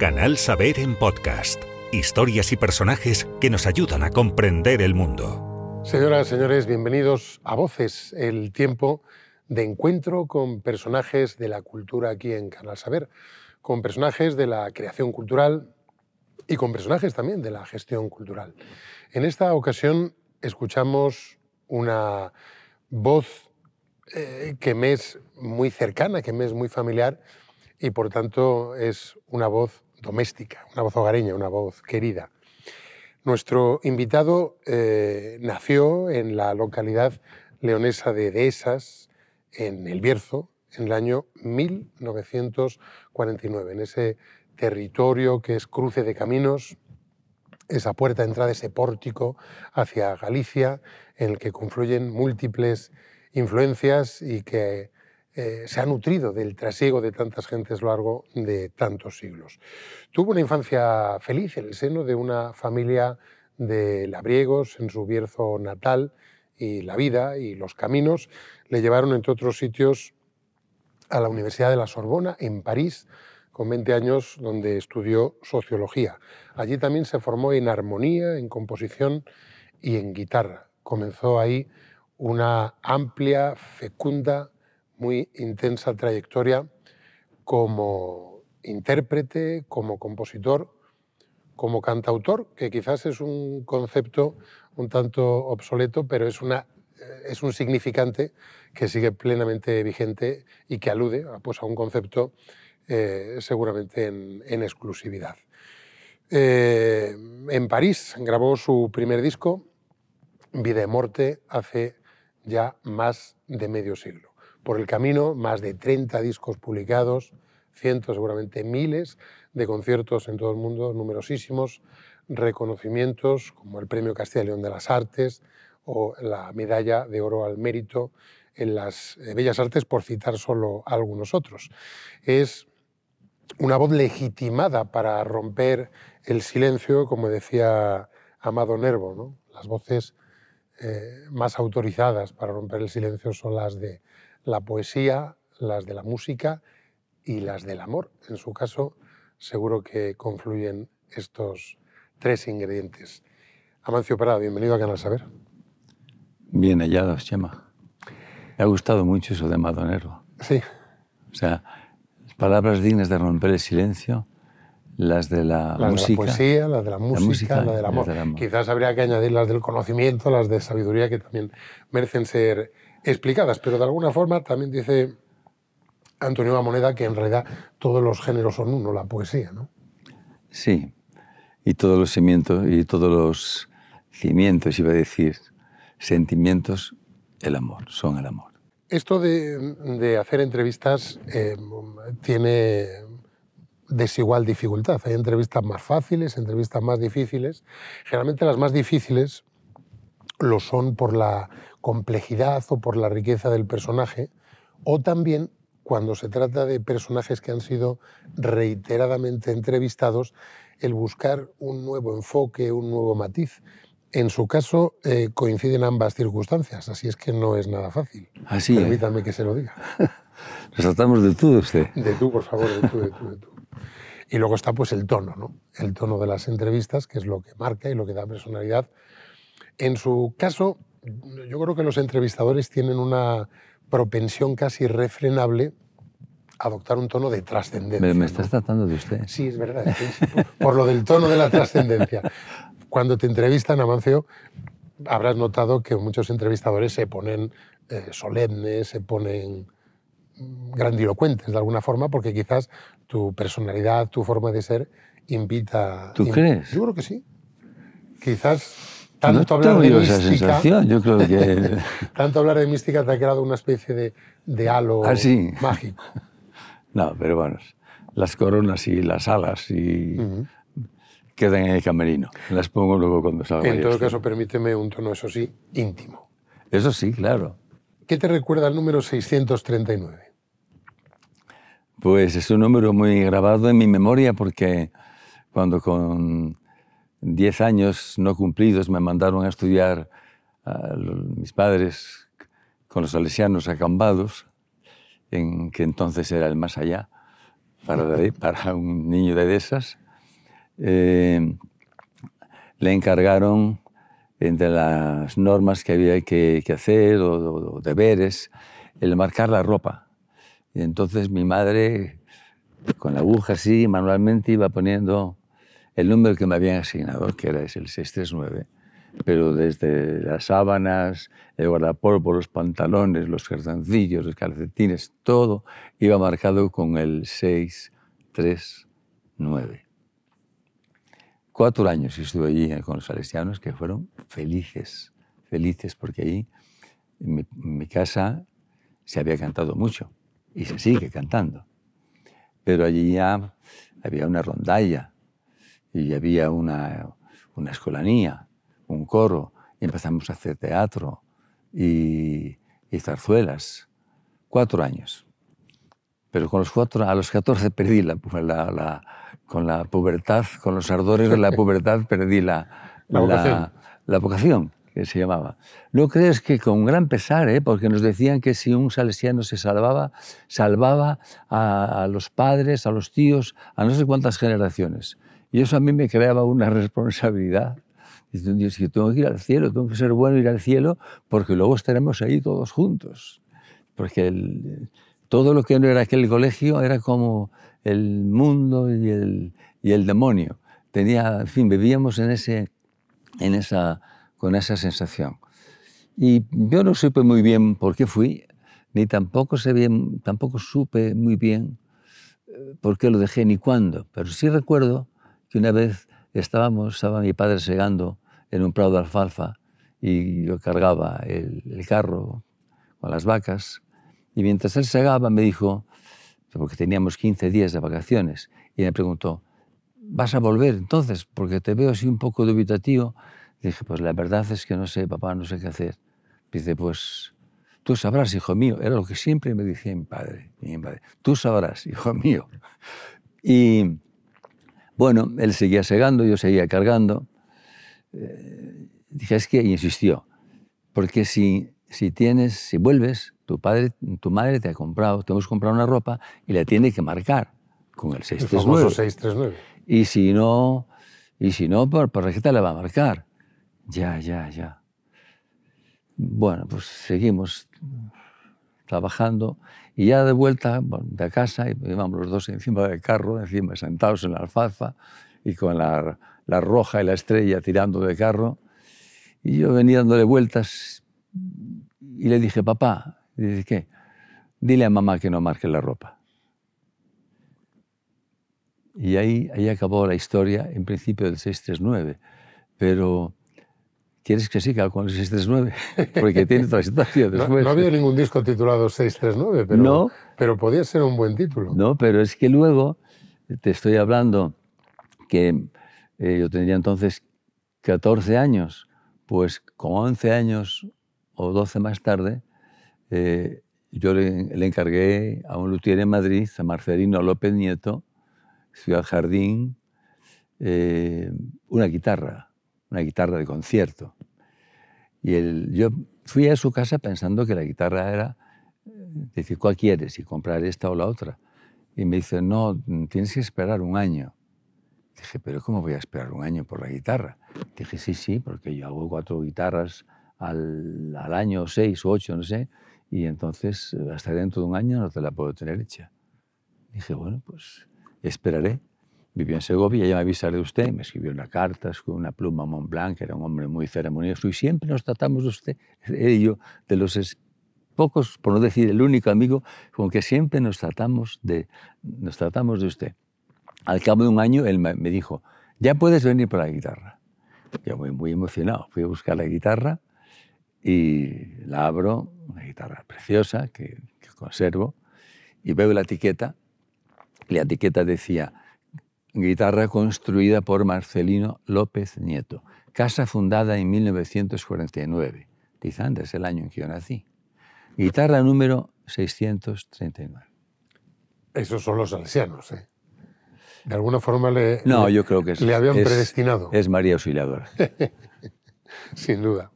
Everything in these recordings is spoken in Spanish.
Canal Saber en podcast. Historias y personajes que nos ayudan a comprender el mundo. Señoras, señores, bienvenidos a Voces, el tiempo de encuentro con personajes de la cultura aquí en Canal Saber, con personajes de la creación cultural y con personajes también de la gestión cultural. En esta ocasión escuchamos una voz eh, que me es muy cercana, que me es muy familiar y por tanto es una voz doméstica, una voz hogareña, una voz querida. Nuestro invitado eh, nació en la localidad leonesa de Dehesas, en El Bierzo, en el año 1949, en ese territorio que es cruce de caminos, esa puerta de entrada, ese pórtico hacia Galicia, en el que confluyen múltiples influencias y que eh, se ha nutrido del trasiego de tantas gentes a lo largo de tantos siglos. Tuvo una infancia feliz en el seno de una familia de labriegos en su Bierzo natal y la vida y los caminos le llevaron, entre otros sitios, a la Universidad de la Sorbona en París, con 20 años, donde estudió sociología. Allí también se formó en armonía, en composición y en guitarra. Comenzó ahí una amplia, fecunda muy intensa trayectoria como intérprete, como compositor, como cantautor, que quizás es un concepto un tanto obsoleto, pero es, una, es un significante que sigue plenamente vigente y que alude pues, a un concepto eh, seguramente en, exclusividad. Eh, en París grabó su primer disco, Vida y Morte, hace ya más de medio siglo por el camino, más de 30 discos publicados, cientos, seguramente miles de conciertos en todo el mundo, numerosísimos reconocimientos como el Premio Castilla y León de las Artes o la Medalla de Oro al Mérito en las eh, Bellas Artes, por citar solo algunos otros. Es una voz legitimada para romper el silencio, como decía Amado Nervo. ¿no? Las voces eh, más autorizadas para romper el silencio son las de la poesía, las de la música y las del amor. En su caso, seguro que confluyen estos tres ingredientes. Amancio Parado, bienvenido a Canal Saber. Bien hallado, Chema. Me ha gustado mucho eso de Madonero. Sí. O sea, palabras dignas de romper el silencio, las de la música. la poesía, las de la música, las del amor. Quizás habría que añadir las del conocimiento, las de sabiduría, que también merecen ser explicadas, pero de alguna forma también dice Antonio Moneda que en realidad todos los géneros son uno, la poesía, ¿no? Sí, y todos los cimientos, y todos los cimientos, iba a decir, sentimientos, el amor, son el amor. Esto de, hacer entrevistas eh, tiene desigual dificultad. Hay entrevistas más fáciles, entrevistas más difíciles. Generalmente las más difíciles lo son por la complejidad o por la riqueza del personaje, o también cuando se trata de personajes que han sido reiteradamente entrevistados, el buscar un nuevo enfoque, un nuevo matiz. En su caso eh, coinciden ambas circunstancias, así es que no es nada fácil. Así ¿eh? Permítame que se lo diga. Nos tratamos de tú, usted. De tú, por favor, de tú, de tú, de tú. Y luego está pues el tono, ¿no? El tono de las entrevistas, que es lo que marca y lo que da personalidad. En su caso, yo creo que los entrevistadores tienen una propensión casi irrefrenable a adoptar un tono de trascendencia. Me, estás tratando de usted. Sí, es verdad. por lo del tono de la trascendencia. Cuando te entrevistan, Amancio, habrás notado que muchos entrevistadores se ponen eh, solemnes, se ponen grandilocuentes de alguna forma, porque quizás tu personalidad, tu forma de ser invita... ¿Tú crees? Yo creo que sí. Quizás tanto hablar de mística, yo creo que... tanto hablar de mística te ha creado una especie de, de halo ¿Ah, mágico. No, pero bueno, las coronas y las alas y quedan en el camerino. Las pongo luego cuando salga. En todo caso, permíteme un tono, eso sí, íntimo. Eso sí, claro. ¿Qué te recuerda el número 639? Pues es un número muy grabado en mi memoria porque cuando con diez años no cumplidos me mandaron a estudiar a mis padres con los salesianos acambados, en que entonces era el más allá, para, para un niño de esas, eh, le encargaron, entre las normas que había que, hacer o, deberes, el marcar la ropa. Y entonces mi madre, con la aguja así, manualmente iba poniendo el número que me habían asignado, que era el 639 pero desde las sábanas, el guardapolvo, los pantalones, los calzoncillos, los calcetines, todo iba marcado con el 639. Cuatro años estuve allí con los salesianos que fueron felices, felices, porque allí en mi, casa se había cantado mucho y se sigue cantando. Pero allí ya había una rondalla y había una, una escolanía un coro, y empezamos a hacer teatro y, zarzuelas. Cuatro años. Pero con los cuatro, a los 14 perdí la, con la pubertad, con los ardores de la pubertad perdí la, la, vocación. que se llamaba. ¿No crees que con gran pesar, eh? porque nos decían que si un salesiano se salvaba, salvaba a, a, los padres, a los tíos, a no sé cuántas generaciones? Y eso a mí me creaba una responsabilidad Dice, Dios, que tengo que ir al cielo, tengo que ser bueno ir al cielo, porque luego estaremos ahí todos juntos. Porque todo lo que no era aquel colegio era como el mundo y el, y el demonio. Tenía, en fin, vivíamos en ese, en esa, con esa sensación. Y yo no supe muy bien por qué fui, ni tampoco, sé bien, tampoco supe muy bien eh, por qué lo dejé ni cuándo, pero sí recuerdo que una vez estábamos, estaba mi padre segando en un prado de alfalfa y yo cargaba el, carro con las vacas y mientras él segaba me dijo, porque teníamos 15 días de vacaciones, y me preguntó, ¿vas a volver entonces? Porque te veo así un poco dubitativo. dije, pues la verdad es que no sé, papá, no sé qué hacer. Dice, pues tú sabrás, hijo mío. Era lo que siempre me decía mi padre. Mi padre. Tú sabrás, hijo mío. Y bueno, él seguía segando, yo seguía cargando. Eh, dije, es que insistió, porque si, si tienes, si vuelves, tu, padre, tu madre te ha comprado, te hemos comprado una ropa y la tiene que marcar con el 639. El 639. Y si no, y si no, ¿por, ¿por te la va a marcar? Ya, ya, ya. Bueno, pues seguimos trabajando y ya de vuelta de casa, íbamos los dos encima del carro, encima sentados en la alfalfa y con la, la roja y la estrella tirando de carro. Y yo venía dándole vueltas y le dije, papá, dice, ¿qué? Dile a mamá que no marque la ropa. Y ahí, ahí acabó la historia, en principio del 639. Pero ¿Quieres que siga con el 639? Porque tiene otra situación después. No, había ningún disco titulado 639, pero, pero podía ser un buen título. No, pero es que luego te estoy hablando que eh, yo tendría entonces 14 años, pues con 11 años o 12 más tarde, eh, yo le, encargué a un luthier en Madrid, a Marcelino López Nieto, Ciudad Jardín, eh, una guitarra una guitarra de concierto. Y el, yo fui a su casa pensando que la guitarra era, decir, ¿cuál quieres? Y comprar esta o la otra. Y me dice, no, tienes que esperar un año. Dije, pero ¿cómo voy a esperar un año por la guitarra? Dije, sí, sí, porque yo hago cuatro guitarras al, al año, seis o ocho, no sé, y entonces hasta dentro de un año no te la puedo tener hecha. Dije, bueno, pues esperaré vivió en Segovia, ya me avisaré de usted, me escribió una carta con una pluma Montblanc, que era un hombre muy ceremonioso, y siempre nos tratamos de usted, él y yo, de los pocos, por no decir el único amigo, con que siempre nos tratamos de, nos tratamos de usted. Al cabo de un año, él me dijo, ya puedes venir por la guitarra. Yo muy, muy emocionado, fui a buscar la guitarra y la abro, una guitarra preciosa que, que conservo, y veo la etiqueta, y la etiqueta decía, guitarra construida por Marcelino López Nieto, casa fundada en 1949, dice antes el año en que yo nací. Guitarra número 639. Esos son los salesianos, ¿eh? De alguna forma le, no, yo creo que es, le habían predestinado. Es María Auxiliadora. Sin duda.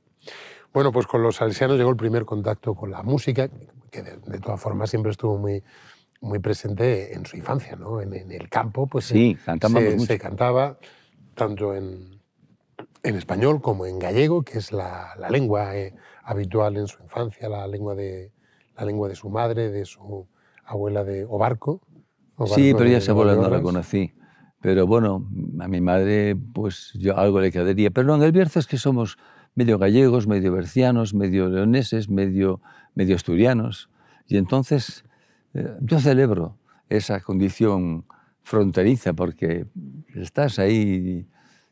Bueno, pues con los salesianos llegó el primer contacto con la música, que de, de todas formas siempre estuvo muy, muy presente en su infancia, ¿no? En, el campo, pues sí, se, se, cantaba tanto en, en, español como en gallego, que es la, la lengua eh, habitual en su infancia, la lengua, de, la lengua de su madre, de su abuela de Obarco. sí, pero ya esa abuela no la conocí. Pero bueno, a mi madre, pues yo algo le quedaría. Pero no, en el Bierzo es que somos medio gallegos, medio bercianos, medio leoneses, medio, medio asturianos. Y entonces yo celebro esa condición fronteriza porque estás ahí,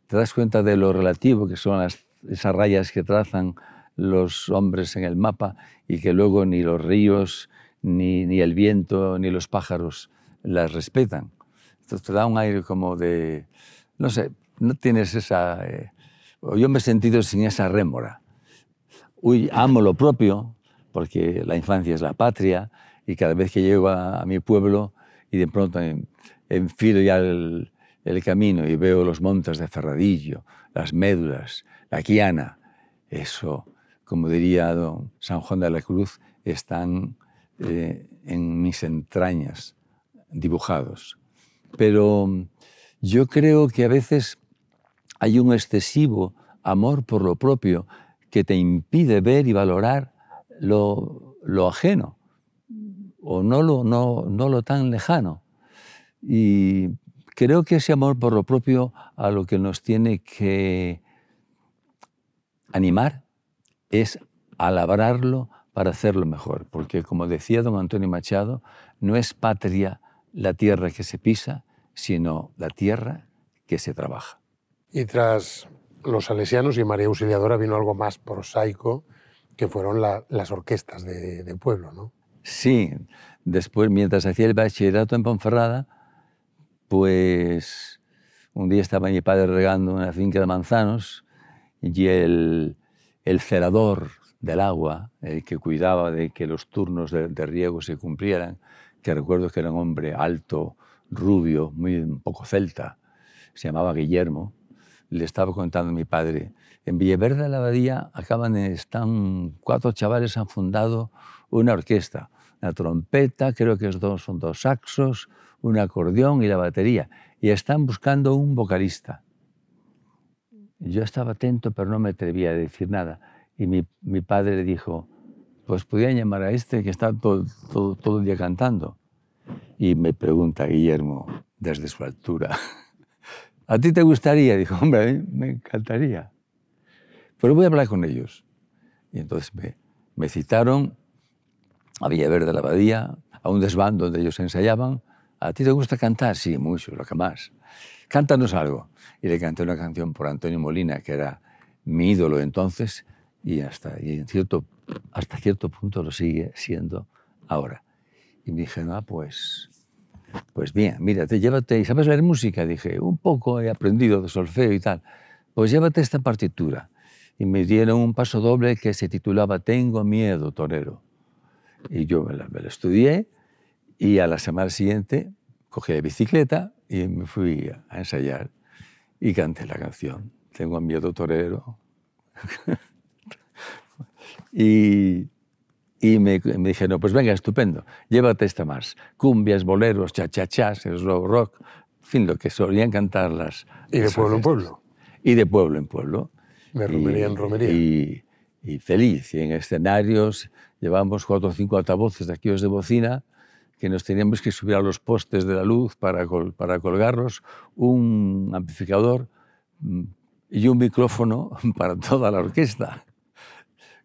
te das cuenta de lo relativo que son las, esas rayas que trazan los hombres en el mapa y que luego ni los ríos, ni, ni el viento, ni los pájaros las respetan. Entonces te da un aire como de, no sé, no tienes esa... Eh, yo me he sentido sin esa rémora. Uy, amo lo propio, porque la infancia es la patria, y cada vez que llego a, mi pueblo y de pronto enfilo ya el, camino y veo los montes de Ferradillo, las médulas, la quiana, eso, como diría don San Juan de la Cruz, están eh, en mis entrañas dibujados. Pero yo creo que a veces hay un excesivo amor por lo propio que te impide ver y valorar lo, lo ajeno o no lo, no, no lo tan lejano. Y creo que ese amor por lo propio a lo que nos tiene que animar es a labrarlo para hacerlo mejor, porque como decía don Antonio Machado, no es patria la tierra que se pisa, sino la tierra que se trabaja. Y tras los salesianos y María Auxiliadora vino algo más prosaico, que fueron las orquestas de, de pueblo, ¿no? Sí, después, mientras hacía el bachillerato en Ponferrada, pues un día estaba mi padre regando una finca de manzanos y el, el cerador del agua, el que cuidaba de que los turnos de, riego se cumplieran, que recuerdo que era un hombre alto, rubio, muy un poco celta, se llamaba Guillermo, le estaba contando a mi padre, en Villaverde de la Abadía acaban están cuatro chavales han fundado una orquesta, una trompeta, creo que son dos saxos, un acordeón y la batería, y están buscando un vocalista. Yo estaba atento, pero no me atrevía a decir nada. Y mi, mi padre le dijo, pues podían llamar a este que está todo, todo, todo el día cantando. Y me pregunta Guillermo, desde su altura, ¿a ti te gustaría? Dijo, hombre, a mí me encantaría. Pero voy a hablar con ellos. Y entonces me, me citaron a Villaverde de la Abadía, a un desván donde ellos ensayaban. ¿A ti te gusta cantar? Sí, mucho, lo que más. Cántanos algo. Y le canté una canción por Antonio Molina, que era mi ídolo entonces, y hasta, y en cierto, hasta cierto punto lo sigue siendo ahora. Y me dije, no, pues, pues bien, mírate, llévate, ¿y sabes leer música? Dije, un poco he aprendido de solfeo y tal. Pues llévate esta partitura. Y me dieron un paso doble que se titulaba Tengo miedo, torero. Y yo me la, estudié y a la semana siguiente cogí la bicicleta y me fui a ensayar y canté la canción. Tengo miedo torero. y, y me, me dijeron, pues venga, estupendo, llévate esta más. Cumbias, boleros, cha-cha-chas, slow rock, en fin, lo que solían cantar las... ¿Y de pueblo en pueblo? Y de pueblo en pueblo. De romería en romería. Y, y feliz, y en escenarios llevamos cuatro o cinco altavoces de aquellos de bocina que nos teníamos que subir a los postes de la luz para, para colgarlos, un amplificador mm, y un micrófono para toda la orquesta.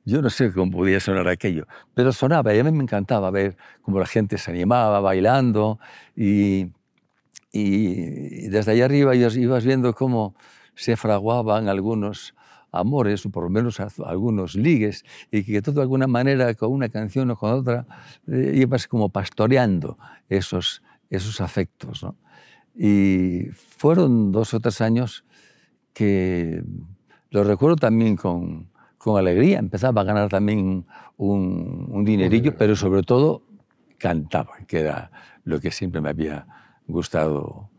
Yo no sé cómo podía sonar aquello, pero sonaba y a mí me encantaba ver cómo la gente se animaba bailando y, y desde allá arriba ibas viendo cómo se fraguaban algunos amores, o por lo menos algunos ligues, y que todo de alguna manera, con una canción o con otra, eh, ibas como pastoreando esos, esos afectos. ¿no? Y fueron dos o tres años que lo recuerdo también con, con alegría. Empezaba a ganar también un, un dinerillo, pero sobre todo cantaba, que era lo que siempre me había gustado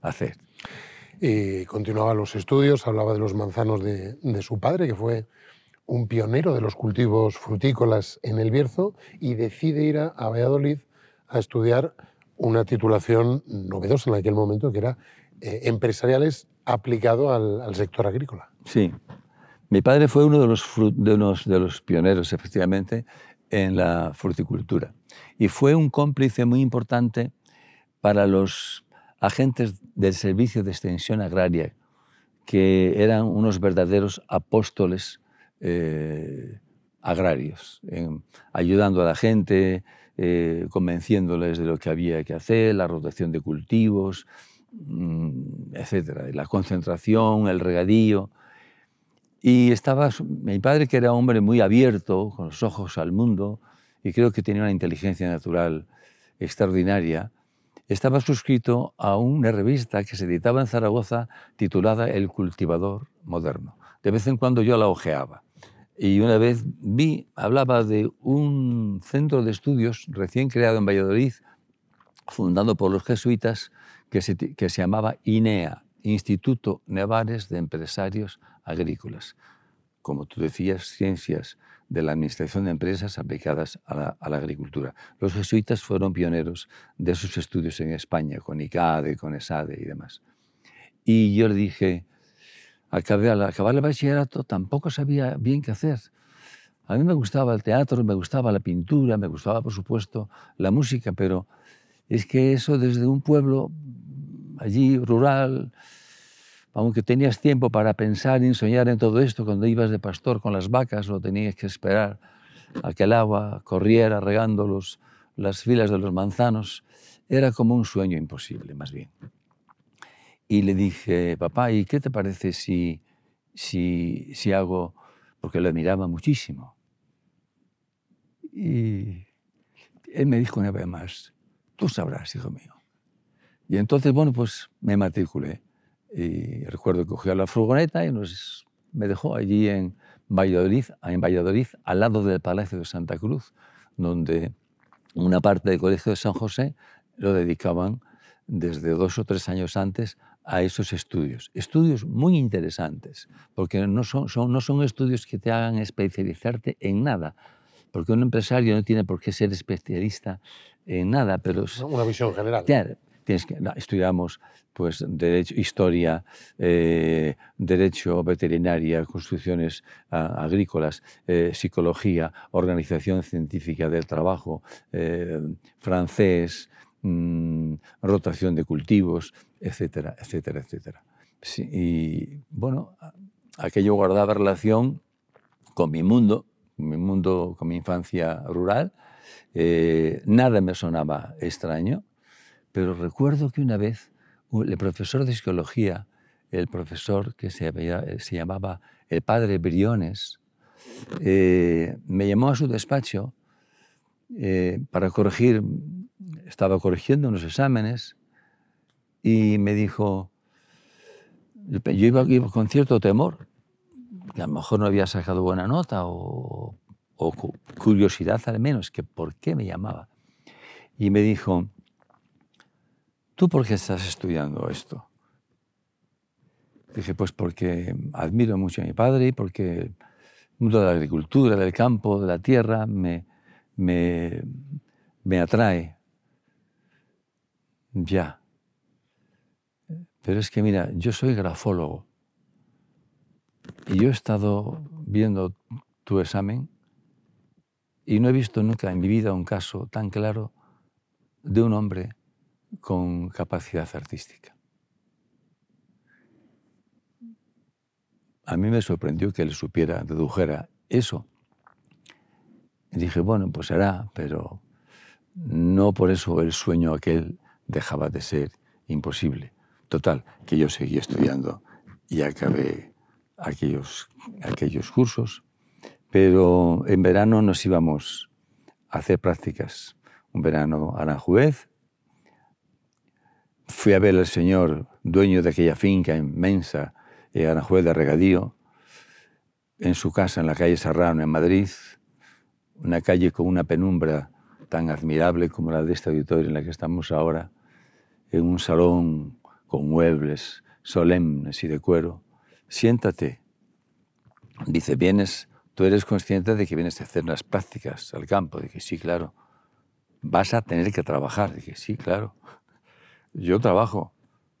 hacer y continuaba los estudios, hablaba de los manzanos de, su padre, que fue un pionero de los cultivos frutícolas en el Bierzo, y decide ir a, Valladolid a estudiar una titulación novedosa en aquel momento, que era eh, empresariales aplicado al, sector agrícola. Sí. Mi padre fue uno de los, de, unos, de los pioneros, efectivamente, en la fruticultura. Y fue un cómplice muy importante para los agentes del Servicio de Extensión Agraria, que eran unos verdaderos apóstoles eh, agrarios, ayudando a la gente, eh, convenciéndoles de lo que había que hacer, la rotación de cultivos, mm, etcétera, la concentración, el regadío. Y estaba mi padre, que era hombre muy abierto, con los ojos al mundo, y creo que tenía una inteligencia natural extraordinaria, estaba suscrito a una revista que se editaba en Zaragoza titulada El cultivador moderno. De vez en cuando yo la ojeaba. Y una vez vi, hablaba de un centro de estudios recién creado en Valladolid, fundado por los jesuitas, que se, que se llamaba INEA, Instituto Nevares de Empresarios Agrícolas. Como tú decías, ciencias de la administración de empresas aplicadas a la, agricultura. Los jesuitas fueron pioneros de esos estudios en España, con ICADE, con ESADE y demás. Y yo le dije, acabé, al acabar el bachillerato tampoco sabía bien qué hacer. A mí me gustaba el teatro, me gustaba la pintura, me gustaba, por supuesto, la música, pero es que eso desde un pueblo allí rural, aunque tenías tiempo para pensar y soñar en todo esto, cuando ibas de pastor con las vacas o tenías que esperar a que el agua corriera regando los, las filas de los manzanos, era como un sueño imposible, más bien. Y le dije, papá, ¿y qué te parece si, si, si hago, porque lo admiraba muchísimo? Y él me dijo una vez más, tú sabrás, hijo mío. Y entonces, bueno, pues me matriculé. Y recuerdo que cogí a la furgoneta y nos, me dejó allí en Valladolid, en Valladolid, al lado del Palacio de Santa Cruz, donde una parte del Colegio de San José lo dedicaban desde dos o tres años antes a esos estudios. Estudios muy interesantes, porque no son, son, no son estudios que te hagan especializarte en nada, porque un empresario no tiene por qué ser especialista en nada, pero... Una visión general. Estudiamos pues, derecho, historia, eh, derecho veterinaria, construcciones ah, agrícolas, eh, psicología, organización científica del trabajo, eh, francés, mm, rotación de cultivos, etcétera, etcétera, etcétera. y bueno, aquello guardaba relación con mi mundo, mi mundo, con mi infancia rural. Nada me sonaba extraño, pero recuerdo que una vez el profesor de psicología, el profesor que se, se llamaba el padre Briones, eh, me llamó a su despacho eh, para corregir, estaba corrigiendo unos exámenes y me dijo, yo iba, con cierto temor, que a lo mejor no había sacado buena nota o, curiosidad al menos, que por qué me llamaba. Y me dijo, ¿tú por qué estás estudiando esto? Dije, pues porque admiro mucho a mi padre y porque el mundo de la agricultura, del campo, de la tierra, me, me, me atrae. Ya. Pero es que mira, yo soy grafólogo y yo he estado viendo tu examen y no he visto nunca en mi vida un caso tan claro de un hombre con capacidad artística. A mí me sorprendió que él supiera, dedujera eso. Y dije, bueno, pues será, pero no por eso el sueño aquel dejaba de ser imposible. Total, que yo seguí estudiando y acabé aquellos, aquellos cursos, pero en verano nos íbamos a hacer prácticas. Un verano a Aranjuez. Fui a ver al señor dueño de aquella finca inmensa en Aranjuez de Regadío, en su casa en la calle Serrano, en Madrid, una calle con una penumbra tan admirable como la de este auditorio en la que estamos ahora, en un salón con muebles solemnes y de cuero. Siéntate. Dice, vienes, tú eres consciente de que vienes a hacer unas prácticas al campo. Dije, sí, claro. vas a tener que trabajar. Dije, sí, claro, yo trabajo.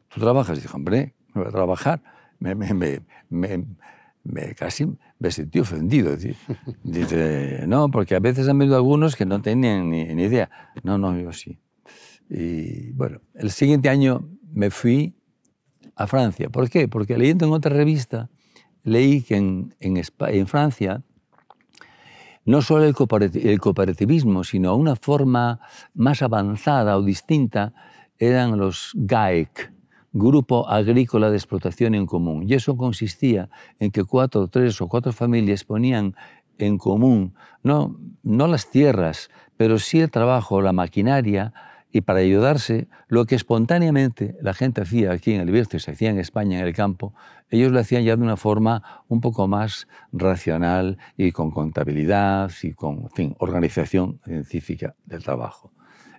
¿Tú trabajas? Dije, hombre, me voy a trabajar. Me, me, me, me, casi me sentí ofendido. Dice, no, porque a veces han venido algunos que no tenían ni, idea. No, no, yo sí. Y bueno, el siguiente año me fui a Francia. ¿Por qué? Porque leyendo en otra revista, leí que en Francia no solo el cooperativismo, sino una forma más avanzada o distinta eran los GAEC, Grupo Agrícola de Explotación en Común. Y eso consistía en que cuatro, tres o cuatro familias ponían en común no, no las tierras, pero sí el trabajo, la maquinaria, y para ayudarse, lo que espontáneamente la gente hacía aquí en el Bierzo se hacía en España, en el campo, ellos lo hacían ya de una forma un poco más racional y con contabilidad y con fin, organización científica del trabajo.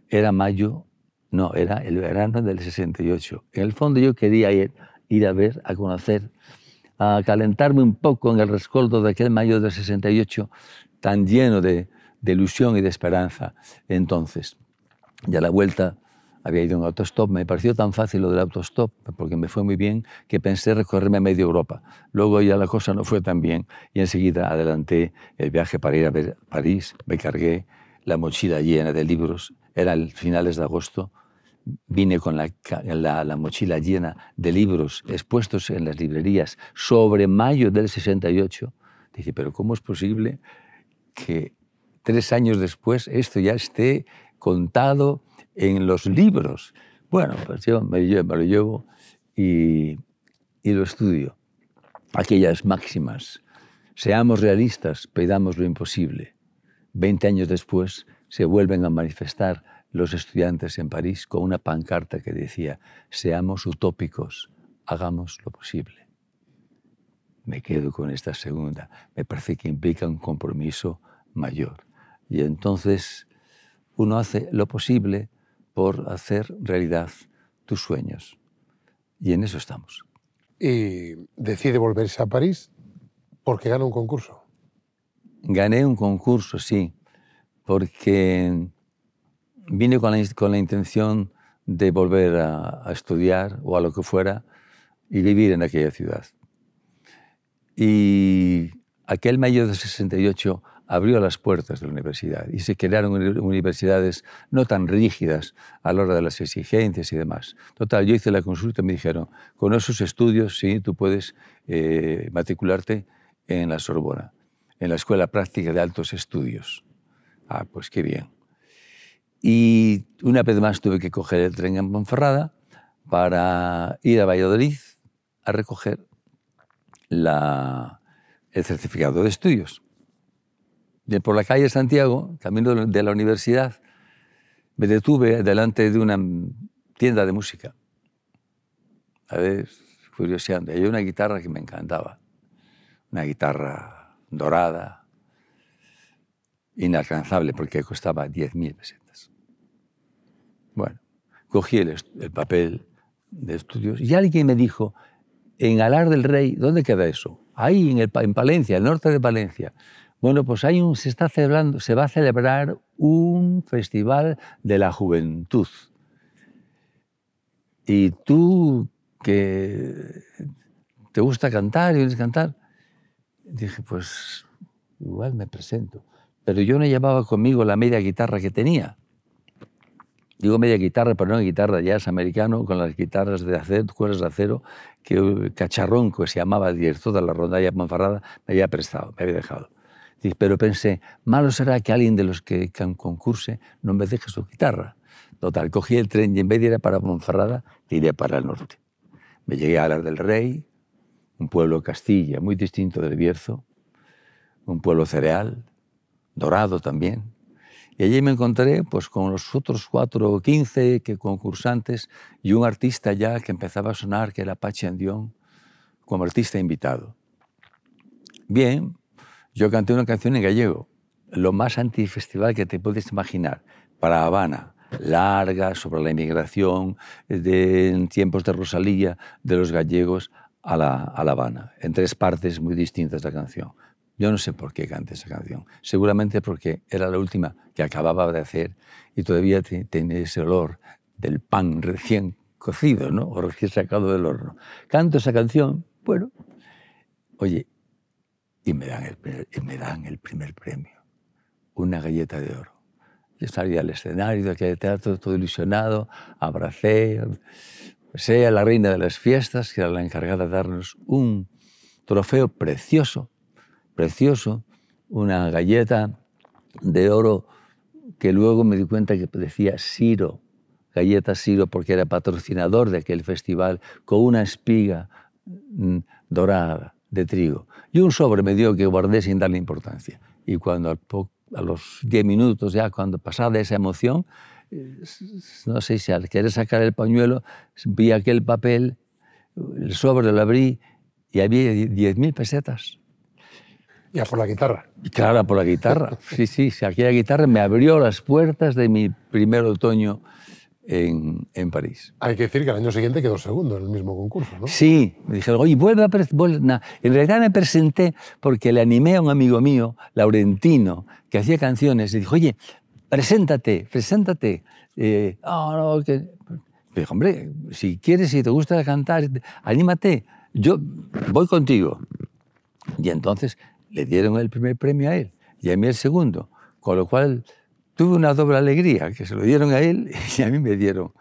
Era mayo, no, era el verano del 68. En el fondo yo quería ir, ir a ver, a conocer, a calentarme un poco en el rescoldo de aquel mayo del 68 tan lleno de, de ilusión y de esperanza entonces. Y a la vuelta había ido en autostop. Me pareció tan fácil lo del autostop, porque me fue muy bien, que pensé recorrerme a medio Europa. Luego ya la cosa no fue tan bien y enseguida adelanté el viaje para ir a ver París. Me cargué la mochila llena de libros. Era el finales de agosto. Vine con la, la, la, mochila llena de libros expuestos en las librerías sobre mayo del 68. Dice, pero ¿cómo es posible que tres años después esto ya esté contado en los libros. Bueno, pues yo me, lo llevo y, y lo estudio. Aquellas máximas. Seamos realistas, pedamos lo imposible. Veinte años después se vuelven a manifestar los estudiantes en París con una pancarta que decía, seamos utópicos, hagamos lo posible. Me quedo con esta segunda. Me parece que implica un compromiso mayor. Y entonces uno hace lo posible por hacer realidad tus sueños. Y en eso estamos. Y decide volverse a París porque gana un concurso. Gané un concurso, sí, porque vine con la, con la intención de volver a, a, estudiar o a lo que fuera y vivir en aquella ciudad. Y aquel mayo de 68 abrió las puertas de la universidad y se crearon universidades no tan rígidas a la hora de las exigencias y demás. Total, yo hice la consulta y me dijeron, con esos estudios, sí, tú puedes eh, matricularte en la Sorbona, en la Escuela Práctica de Altos Estudios. Ah, pues qué bien. Y una vez más tuve que coger el tren en Ponferrada para ir a Valladolid a recoger el certificado de estudios por la calle Santiago, camino de la universidad, me detuve delante de una tienda de música. A ver, curioseando. Hay una guitarra que me encantaba. Una guitarra dorada, inalcanzable porque costaba 10.000 pesetas. Bueno, cogí el, el, papel de estudios y alguien me dijo, en Alar del Rey, ¿dónde queda eso? Ahí, en, el, en el norte de Palencia. Bueno, pues hay un, se, está celebrando, se va a celebrar un festival de la juventud. Y tú que te gusta cantar y vienes cantar, dije, pues igual me presento. Pero yo no llevaba conmigo la media guitarra que tenía. Digo media guitarra, pero no guitarra jazz americano, con las guitarras de acero, cuerdas de acero, que Cacharrón, que se llamaba toda la rondalla manfarrada, me había prestado, me había dejado. Pero pensé, malo será que alguien de los que concurse no me deje su guitarra. Total, cogí el tren y en vez de ir para Monferrada, tiré para el norte. Me llegué a Alar del Rey, un pueblo Castilla muy distinto del Bierzo, un pueblo cereal, dorado también. Y allí me encontré pues, con los otros cuatro o quince concursantes y un artista ya que empezaba a sonar, que era Pachi Andión, como artista invitado. Bien, yo canté una canción en gallego, lo más antifestival que te puedes imaginar, para Habana, larga, sobre la inmigración, de, en tiempos de Rosalía, de los gallegos a la, a la Habana, en tres partes muy distintas la canción. Yo no sé por qué canté esa canción. Seguramente porque era la última que acababa de hacer y todavía tiene ese olor del pan recién cocido, ¿no? O recién sacado del horno. Canto esa canción, bueno, oye, y me dan el, y me dan el primer premio, una galleta de oro. Yo salí al escenario de aquel teatro todo ilusionado, abracé, besé a la reina de las fiestas, que era la encargada de darnos un trofeo precioso, precioso, una galleta de oro que luego me di cuenta que decía Siro, galleta Siro, porque era patrocinador de aquel festival, con una espiga mm, dorada de trigo. Y un sobre me dio que guardé sin darle importancia. Y cuando a los 10 minutos ya, cuando pasaba esa emoción, eh, no sé si al querer sacar el pañuelo, vi aquel papel, el sobre lo abrí y había 10.000 pesetas. Ya por la guitarra. Claro, por la guitarra. Sí, sí, aquella guitarra me abrió las puertas de mi primer otoño en, en, París. Hay que decir que el año siguiente quedó segundo en el mismo concurso, ¿no? Sí, me dijeron, oye, vuelve a... Vuelve. En realidad me presenté porque le animé a un amigo mío, Laurentino, que hacía canciones, y dijo, oye, preséntate, preséntate. Eh, oh, no, que... dijo, hombre, si quieres, si te gusta cantar, anímate, yo voy contigo. Y entonces le dieron el primer premio a él y a mí el segundo, con lo cual tuve una doble alegría, que se lo dieron a él y a mí me dieron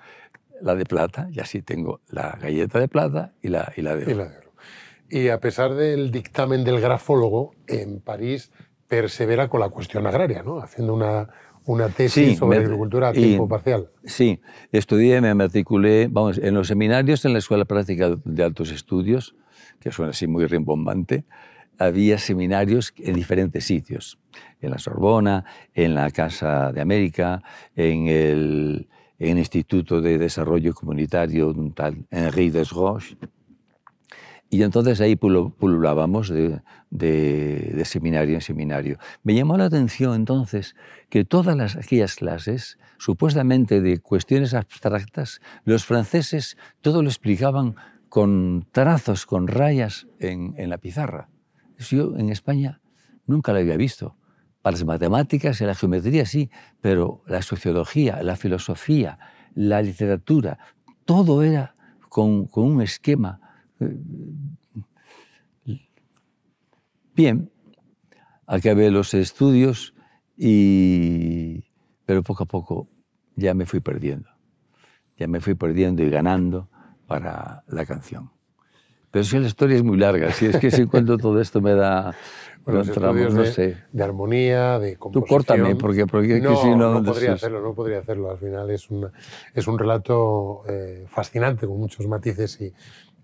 la de plata, y así tengo la galleta de plata y la, y la de oro. Y, a pesar del dictamen del grafólogo, en París persevera con la cuestión agraria, ¿no? haciendo una, una tesis sobre agricultura a tiempo parcial. Sí, estudié, me matriculé, vamos, en los seminarios en la Escuela Práctica de Altos Estudios, que suena así muy rimbombante, había seminarios en diferentes sitios, en la Sorbona, en la Casa de América, en el, Instituto de Desarrollo Comunitario, un tal Henri Desroches. Y entonces ahí pululábamos de, de, seminario en seminario. Me llamó la atención entonces que todas las, aquellas clases, supuestamente de cuestiones abstractas, los franceses todo lo explicaban con trazos, con rayas en, en la pizarra. Yo en España nunca lo había visto. Para las matemáticas y la geometría sí, pero la sociología, la filosofía, la literatura, todo era con, un esquema. Eh, bien, acabé los estudios y... pero poco a poco ya me fui perdiendo. Ya me fui perdiendo y ganando para la canción. Pero si la historia es muy larga, si es que si cuento todo esto me da... Bueno, tramos, no de, sé. de armonía, de composición... Tú córtame, porque, porque no, si no... No podría hacerlo, no podría hacerlo. Al final es, un es un relato eh, fascinante, con muchos matices y,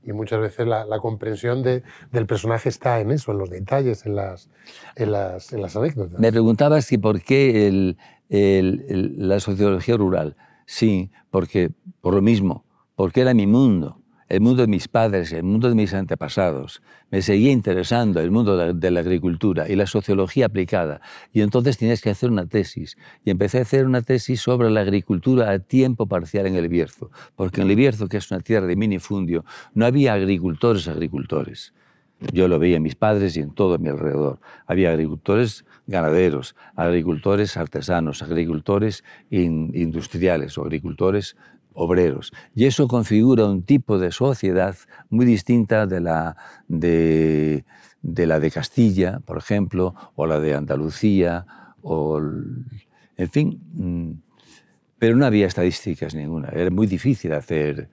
y muchas veces la, la comprensión de, del personaje está en eso, en los detalles, en las, en las, en las anécdotas. Me preguntabas si por qué el, el, la sociología rural. Sí, porque por lo mismo, porque era mi mundo el mundo de mis padres, el mundo de mis antepasados. Me seguía interesando el mundo de, la agricultura y la sociología aplicada. Y entonces tienes que hacer una tesis. Y empecé a hacer una tesis sobre la agricultura a tiempo parcial en el Bierzo. Porque en el Bierzo, que es una tierra de minifundio, no había agricultores agricultores. Yo lo veía en mis padres y en todo mi alrededor. Había agricultores ganaderos, agricultores artesanos, agricultores industriales o agricultores obreros. Y eso configura un tipo de sociedad muy distinta de la de, la de Castilla, por ejemplo, o la de Andalucía, o, en fin, mm, pero no había estadísticas ninguna, era muy difícil hacer.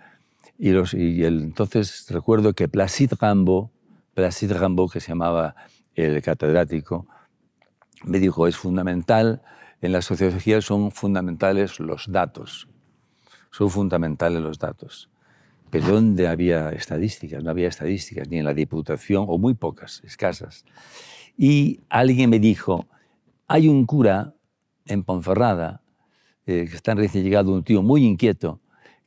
Y, entonces recuerdo que Placide Rambo, Placide Rambo, que se llamaba el catedrático, me dijo, es fundamental, en la sociología son fundamentales los datos son fundamentales los datos. Pero ¿dónde había estadísticas? No había estadísticas, ni en la Diputación, o muy pocas, escasas. Y alguien me dijo, hay un cura en Ponferrada, eh, que está recién llegado, un tío muy inquieto,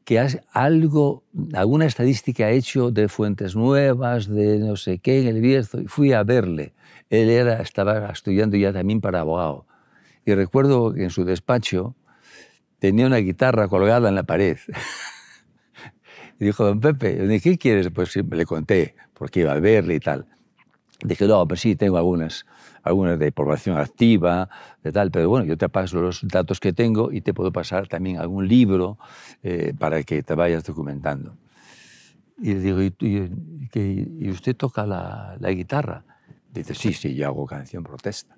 que ha algo, alguna estadística ha hecho de fuentes nuevas, de no sé qué en el Bierzo, y fui a verle. Él estaba estudiando ya también para abogado. Y recuerdo que en su despacho tenía una guitarra colgada en la pared. y dijo, don Pepe, ¿qué quieres? Pues le conté, porque iba a verle y tal. Dije, no, pues sí, tengo algunas, algunas de población activa, de tal, pero bueno, yo te paso los datos que tengo y te puedo pasar también algún libro eh, para que te vayas documentando. Y le digo, ¿y, usted toca la, la, guitarra? Dice, sí, sí, yo hago canción protesta.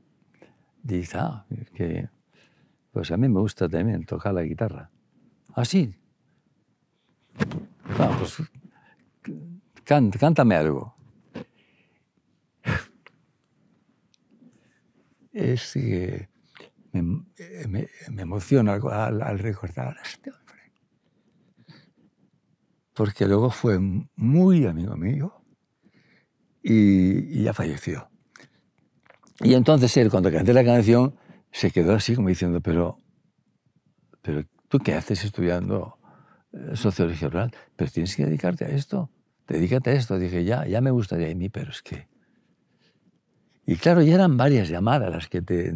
Dice, ah, que, pues a mí me gusta también tocar la guitarra. ¿Ah, sí? Ah, pues cántame algo. Es que me, emociona al, al, recordar a este hombre. Porque luego fue muy amigo mío y, y ya falleció. Y entonces él, cuando canté la canción, se quedó así como diciendo, pero, pero ¿tú qué haces estudiando eh, sociología rural? Pero tienes que dedicarte a esto dedícate a esto. Dije, ya, ya me gustaría a mí, pero es que... Y claro, ya eran varias llamadas las que te,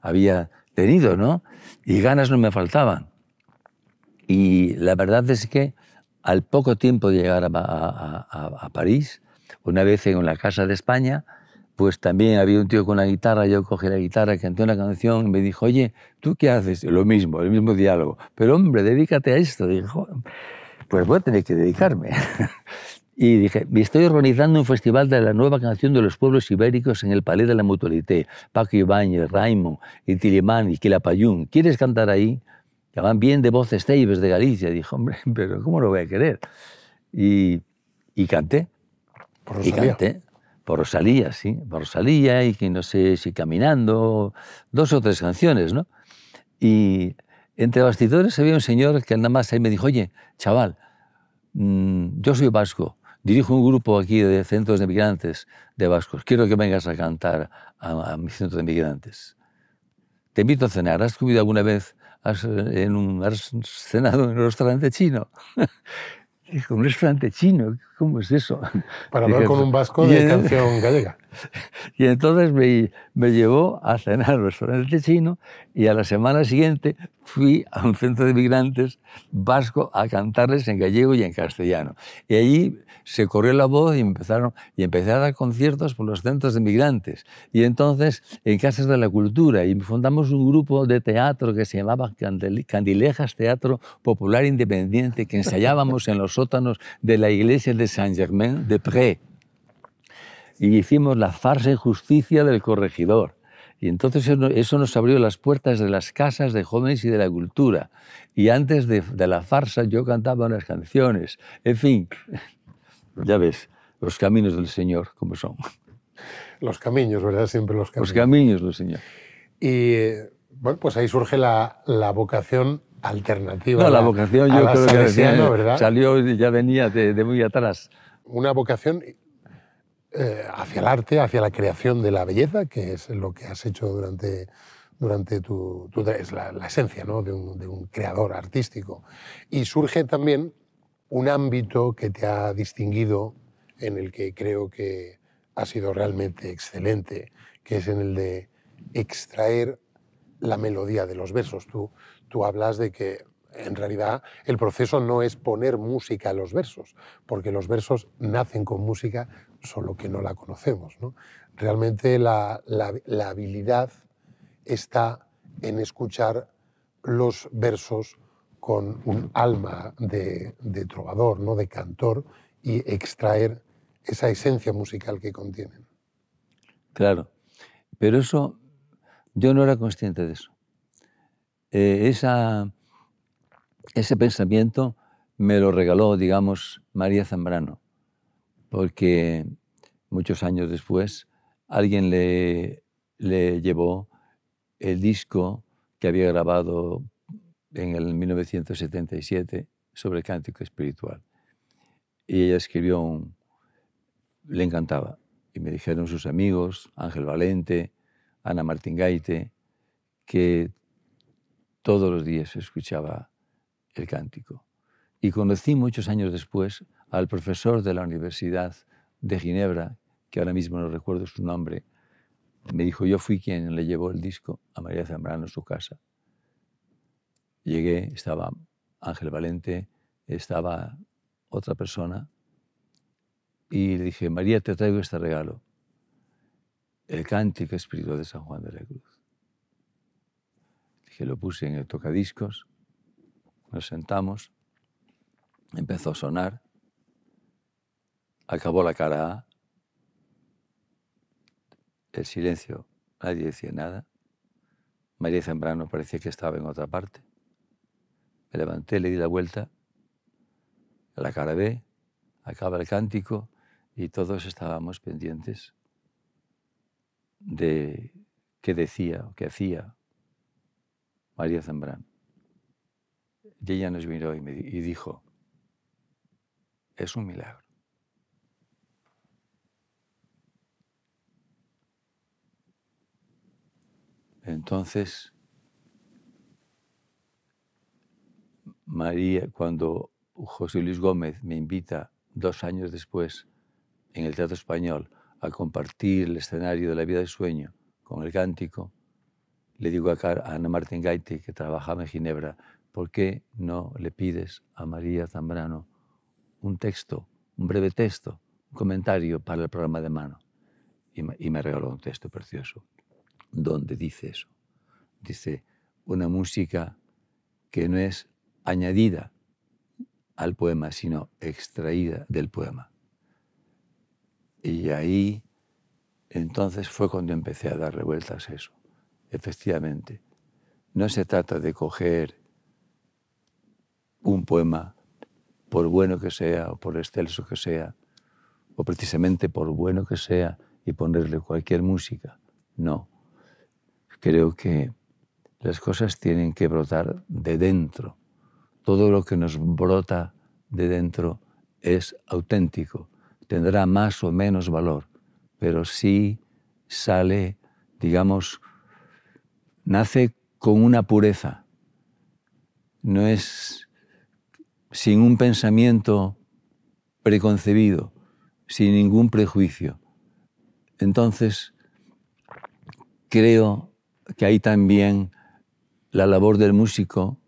había tenido, ¿no? Y ganas no me faltaban. Y la verdad es que al poco tiempo de llegar a, a, a, París, una vez en la Casa de España, pues también había un tío con la guitarra, yo cogí la guitarra, canté una canción y me dijo, oye, ¿tú qué haces? Lo mismo, el mismo diálogo. Pero hombre, dedícate a esto. Dijo, pues voy a tener que dedicarme. y dije, me estoy organizando un festival de la nueva canción de los pueblos ibéricos en el Palais de la Mutualité. Paco Ibáñez, Raimond, y Tilimán y Quilapayún. ¿Quieres cantar ahí? Que van bien de voces teibes de Galicia. Dijo, hombre, pero ¿cómo lo voy a querer? Y, y canté. Por Rosalía. Y canté. Por Rosalía, sí. Por Rosalía y que no sé si caminando, dos o tres canciones, ¿no? Y entre bastidores había un señor que nada más ahí me dijo, oye, chaval, mm, yo soy vasco, dirijo un grupo aquí de centros de migrantes de vascos, quiero que vengas a cantar a, mi centro de migrantes. Te invito a cenar, ¿has comido alguna vez has, has cenado en un restaurante chino? Dijo, un restaurante chino, ¿cómo es eso? Para hablar con un vasco de canción gallega. Y entonces me, llevó a cenar al restaurante chino y a la semana siguiente fui a un centro de migrantes vasco a cantarles en gallego y en castellano. Y allí se corrió la voz y, empezaron, y empecé a dar conciertos por los centros de migrantes. Y entonces en Casas de la Cultura y fundamos un grupo de teatro que se llamaba Candilejas Teatro Popular Independiente que ensayábamos en los sótanos de la iglesia de Saint-Germain-de-Prés y hicimos la farsa justicia del corregidor. Y entonces eso nos abrió las puertas de las casas de jóvenes y de la cultura. Y antes de, la farsa yo cantaba unas canciones. En fin, ya ves, los caminos del Señor, como son. Los caminos, ¿verdad? Siempre los caminos. Los caminos del Señor. Y bueno, pues ahí surge la, la vocación alternativa. No, la, vocación yo creo que salió, ya venía de, de muy atrás. Una vocación eh, hacia el arte, hacia la creación de la belleza, que es lo que has hecho durante, durante tu, es la, esencia ¿no? de, un, de, un, creador artístico. Y surge también un ámbito que te ha distinguido, en el que creo que ha sido realmente excelente, que es en el de extraer la melodía de los versos. Tú, tú hablas de que en realidad el proceso no es poner música a los versos, porque los versos nacen con música, solo que no la conocemos. ¿no? Realmente la, habilidad está en escuchar los versos con un alma de, trovador, ¿no? de cantor, y extraer esa esencia musical que contienen. Claro, pero eso, yo no era consciente de eso. Eh, esa, ese pensamiento me lo regaló, digamos, María Zambrano, porque muchos años después alguien le, le llevó el disco que había grabado en el 1977 sobre el cántico espiritual. Y ella escribió un... le encantaba. Y me dijeron sus amigos, Ángel Valente, Ana Martín Gaite, que todos los días escuchaba el cántico. Y conocí muchos años después al profesor de la Universidad de Ginebra, que ahora mismo no recuerdo su nombre, me dijo, yo fui quien le llevó el disco a María Zambrano a su casa. Llegué, estaba Ángel Valente, estaba otra persona, y le dije, María, te traigo este regalo. el cántico espiritual de San Juan de la Cruz. Dije, lo puse en el tocadiscos, nos sentamos, empezó a sonar, acabó la cara A, el silencio, nadie decía nada. María Zambrano parecía que estaba en otra parte. Me levanté, le di la vuelta la cara B, acaba el cántico y todos estábamos pendientes de qué decía o qué hacía María Zambrano. Y ella nos miró y, me, y dijo, es un milagro. Entonces, María, cuando José Luis Gómez me invita dos años después en el Teatro Español a compartir el escenario de la vida de sueño con el cántico, le digo a, Ana Martín Gaite, que trabajaba en Ginebra, ¿por qué no le pides a María Zambrano un texto, un breve texto, un comentario para el programa de mano? Y me, y me regaló un texto precioso donde dice eso. Dice, una música que no es añadida al poema, sino extraída del poema. Y ahí, entonces fue cuando empecé a dar revueltas a eso. Efectivamente, no se trata de coger un poema, por bueno que sea o por excelso que sea, o precisamente por bueno que sea, y ponerle cualquier música. No creo que las cosas tienen que brotar de dentro. Todo lo que nos brota de dentro es auténtico, tendrá más o menos valor, pero sí sale, digamos, nace con una pureza, no es sin un pensamiento preconcebido, sin ningún prejuicio. Entonces, creo que hay también la labor del músico.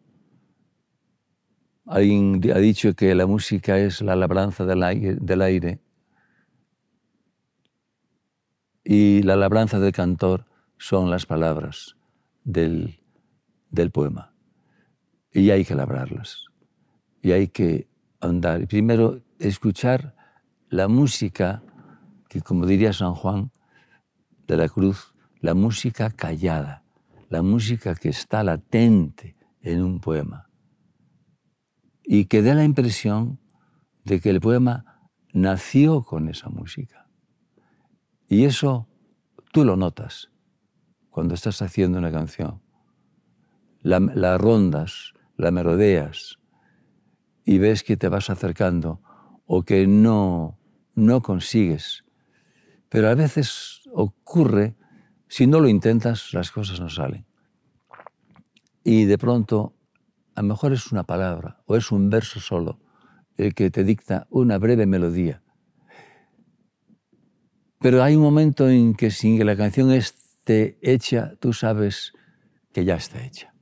Alguien ha dicho que la música es la labranza del aire, y la labranza del cantor son las palabras del, del poema. Y hay que labrarlas. Y hay que andar. Primero, escuchar la música que, como diría San Juan de la Cruz, la música callada, la música que está latente en un poema y que da la impresión de que el poema nació con esa música. Y eso tú lo notas cuando estás haciendo una canción. La, rondas, la merodeas y ves que te vas acercando o que no, no consigues. Pero a veces ocurre si no lo intentas, las cosas no salen. Y de pronto, a lo mejor es una palabra o es un verso solo el que te dicta una breve melodía. Pero hay un momento en que sin que la canción esté hecha, tú sabes que ya está hecha.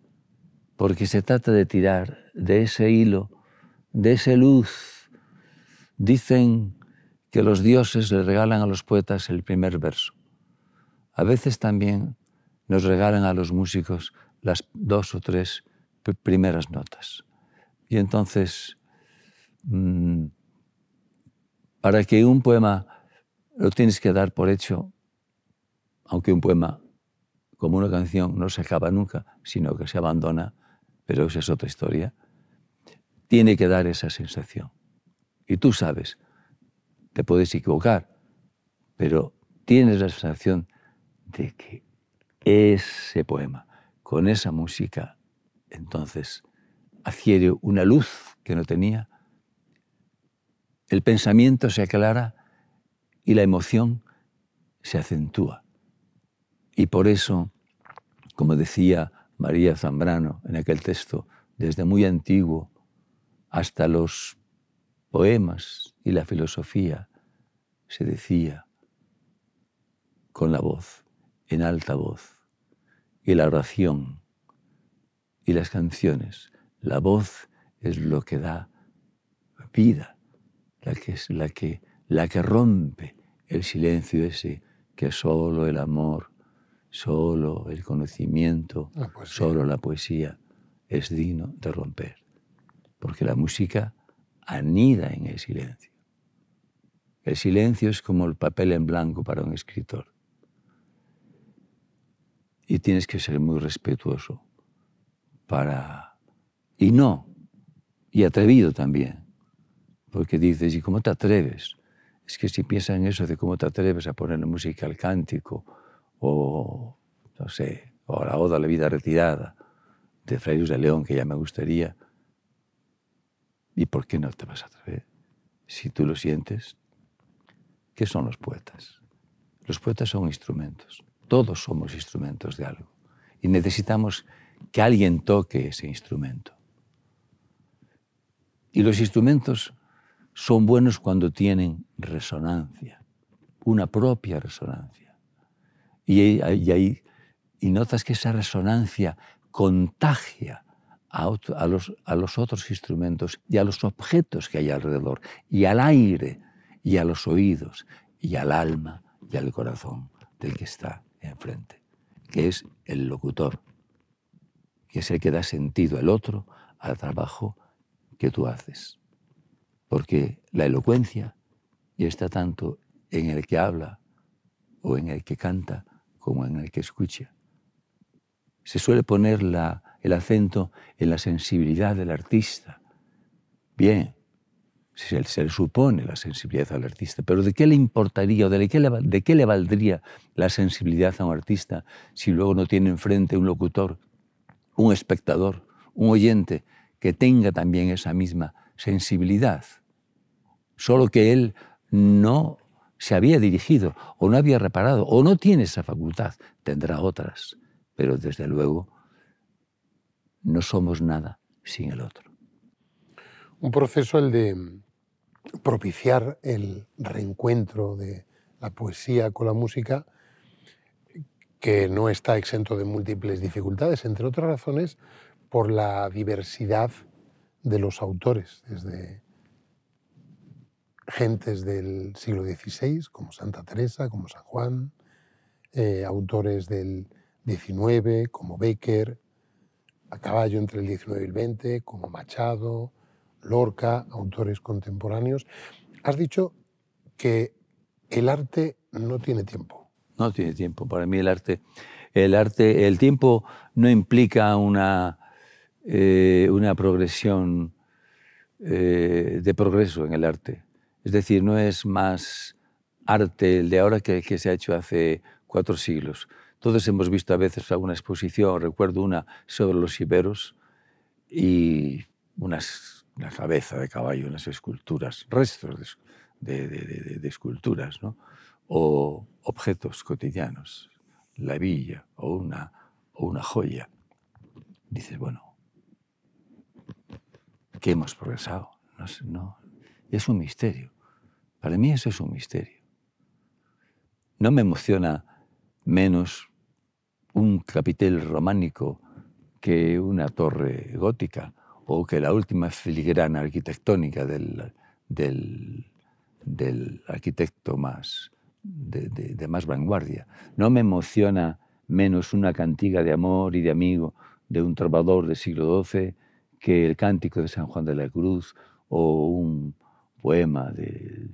Porque se trata de tirar de ese hilo, de esa luz. Dicen que los dioses le regalan a los poetas el primer verso. A veces también nos regalan a los músicos las dos o tres primeras notas. Y entonces, mm, para que un poema lo tienes que dar por hecho, aunque un poema, como una canción, no se acaba nunca, sino que se abandona, pero esa es otra historia, tiene que dar esa sensación. Y tú sabes, te puedes equivocar, pero tienes la sensación de que ese poema, con esa música, entonces adquiere una luz que no tenía, el pensamiento se aclara y la emoción se acentúa. Y por eso, como decía María Zambrano en aquel texto, desde muy antiguo hasta los poemas y la filosofía, se decía con la voz en alta voz y la oración y las canciones. La voz es lo que da vida, la que es la que, la que rompe el silencio ese que solo el amor, solo el conocimiento, solo la poesía es digno de romper. Porque la música anida en el silencio. El silencio es como el papel en blanco para un escritor. Y tienes que ser muy respetuoso para... Y no, y atrevido también. Porque dices, ¿y cómo te atreves? Es que si piensas en eso de cómo te atreves a poner música al cántico o, no sé, o la Oda a la vida retirada de Fray de León, que ya me gustaría, ¿y por qué no te vas a atrever? Si tú lo sientes, ¿qué son los poetas? Los poetas son instrumentos, todos somos instrumentos de algo y necesitamos que alguien toque ese instrumento. Y los instrumentos son buenos cuando tienen resonancia, una propia resonancia. Y, notas que esa resonancia contagia a, los, a los otros instrumentos y a los objetos que hay alrededor, y al aire, y a los oídos, y al alma, y al corazón del que está enfrente, que es el locutor, que es el que da sentido el otro al trabajo que tú haces. Porque la elocuencia está tanto en el que habla o en el que canta como en el que escucha. Se suele poner el acento en la sensibilidad del artista. Bien, se, se, le supone la sensibilidad al artista, pero ¿de qué le importaría o de qué le, de qué le valdría la sensibilidad a un artista si luego no tiene enfrente un locutor, un espectador, un oyente que tenga también esa misma sensibilidad? Solo que él no se había dirigido o no había reparado o no tiene esa facultad, tendrá otras, pero desde luego no somos nada sin el otro. Un proceso el de propiciar el reencuentro de la poesía con la música que no está exento de múltiples dificultades, entre otras razones por la diversidad de los autores, desde gentes del siglo XVI, como Santa Teresa, como San Juan, eh, autores del XIX, como Becker, a caballo entre el XIX y el XX, como Machado, Lorca, autores contemporáneos. Has dicho que el arte no tiene tiempo. No tiene tiempo. Para mí el arte, el arte, el tiempo no implica una, eh, una progresión eh, de progreso en el arte. Es decir, no es más arte el de ahora que el que se ha hecho hace cuatro siglos. Todos hemos visto a veces alguna exposición, recuerdo una sobre los iberos y unas, una cabeza de caballo, unas esculturas, restos de, esculturas, ¿no? o objetos cotidianos, la villa o una, o una joya. Dices, bueno, ¿qué hemos progresado? No, no, es un misterio. Para mí eso es un misterio. No me emociona menos un capitel románico que una torre gótica o que la última filigrana arquitectónica del, del, arquitecto más de, de, más vanguardia. No me emociona menos una cantiga de amor y de amigo de un trovador del siglo XII que el cántico de San Juan de la Cruz o un poema de,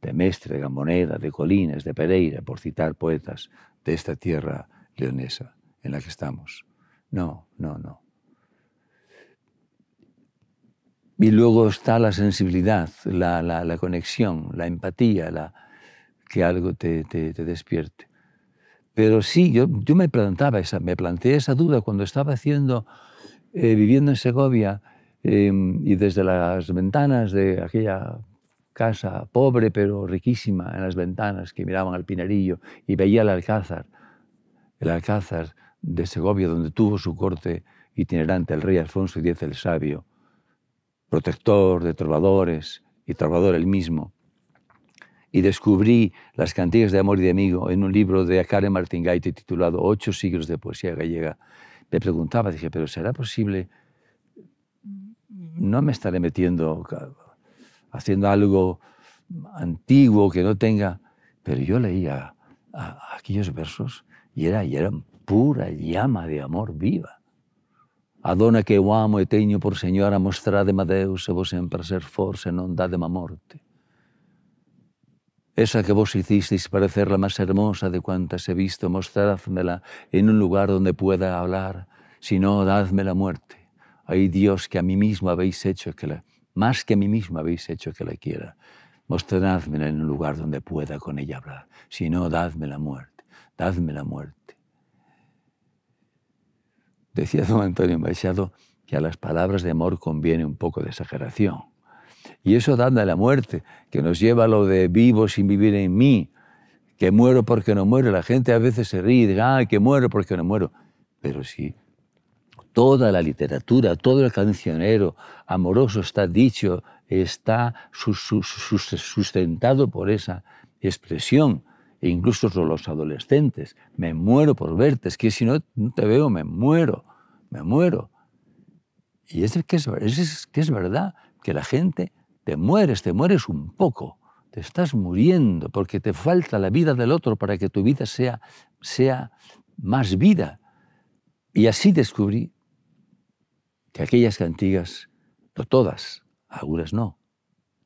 de Mestre, de Gamoneda, de Colinas, de Pereira, por citar poetas de esta tierra leonesa en la que estamos. No, no, no. Y luego está la sensibilidad, la, la, conexión, la empatía, la, que algo te, te, despierte. Pero sí, yo, yo me, plantaba esa, me planteé esa duda cuando estaba haciendo, eh, viviendo en Segovia, em, y desde las ventanas de aquella casa pobre pero riquísima en las ventanas que miraban al Pinerillo y veía el Alcázar, el Alcázar de Segovia donde tuvo su corte itinerante el rey Alfonso X el Sabio, protector de trovadores y trovador el mismo. Y descubrí las cantigas de amor y de amigo en un libro de Karen Martín Gaite titulado Ocho siglos de poesía gallega. Me preguntaba, dije, pero ¿será posible? No me estaré metiendo haciendo algo antiguo que no tenga. Pero yo leía aquellos versos y, era, y eran pura llama de amor viva. A dona que eu amo e teño por señora mostrade-me Deus e vos sempre ser força e non dadema morte. Esa que vos hicisteis parecer la más hermosa de cuantas he visto, mostrádmela en un lugar donde pueda hablar, si no, dadme la muerte. Ay Dios, que a mí mismo habéis hecho que la, más que a mí mismo habéis hecho que la quiera. Mostradmela en un lugar donde pueda con ella hablar. Si no, dadme la muerte, dadme la muerte. Decía don Antonio Machado que a las palabras de amor conviene un poco de exageración. Y eso dadme la muerte, que nos lleva a lo de vivo sin vivir en mí, que muero porque no muero. La gente a veces se ríe y dice, que muero porque no muero. Pero si toda la literatura, todo el cancionero amoroso está dicho, está sustentado por esa expresión. E incluso los adolescentes, me muero por verte, es que si no te veo, me muero, me muero. Y es que es, verdad que la gente te mueres, te mueres un poco, te estás muriendo porque te falta la vida del otro para que tu vida sea, sea más vida. Y así descubrí que aquellas cantigas, no todas, algunas no,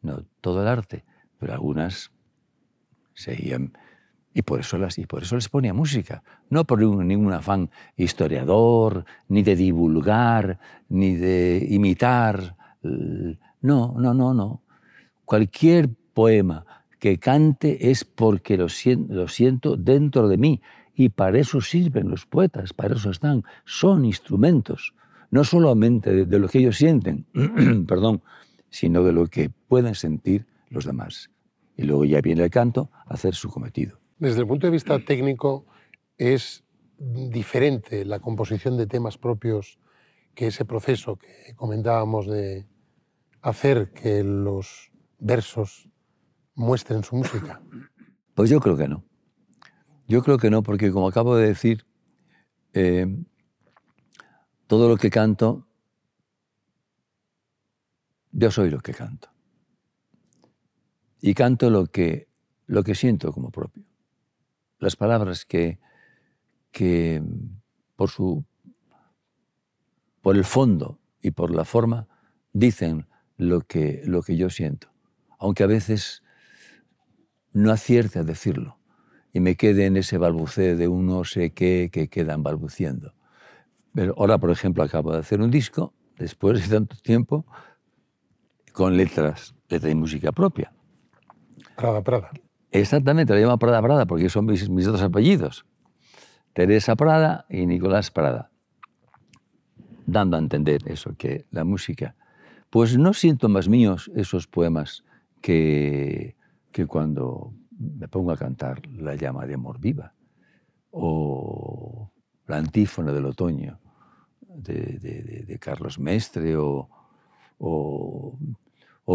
no todo el arte, pero algunas seguían y por eso y por eso les ponía música, no por ningún afán historiador, ni de divulgar, ni de imitar, no, no, no, no. Cualquier poema que cante es porque lo siento, lo siento dentro de mí y para eso sirven los poetas, para eso están, son instrumentos no solamente de, lo que ellos sienten, perdón, sino de lo que pueden sentir los demás. Y luego ya viene el canto a hacer su cometido. Desde el punto de vista técnico, es diferente la composición de temas propios que ese proceso que comentábamos de hacer que los versos muestren su música? Pues yo creo que no. Yo creo que no, porque como acabo de decir, eh, todo lo que canto, yo soy lo que canto. Y canto lo que, lo que siento como propio. Las palabras que, que por, su, por el fondo y por la forma dicen lo que, lo que yo siento. Aunque a veces no acierte a decirlo y me quede en ese balbuceo de un no sé qué que quedan balbuciendo. Pero ahora, por ejemplo, acabo de hacer un disco, después de tanto tiempo, con letras, letra y música propia. Prada Prada. Exactamente, lo llamo Prada Prada porque son mis, mis dos apellidos. Teresa Prada y Nicolás Prada. Dando a entender eso, que la música. Pues no siento más míos esos poemas que, que cuando me pongo a cantar La llama de amor viva o la antífona del otoño de, Carlos Mestre o, o,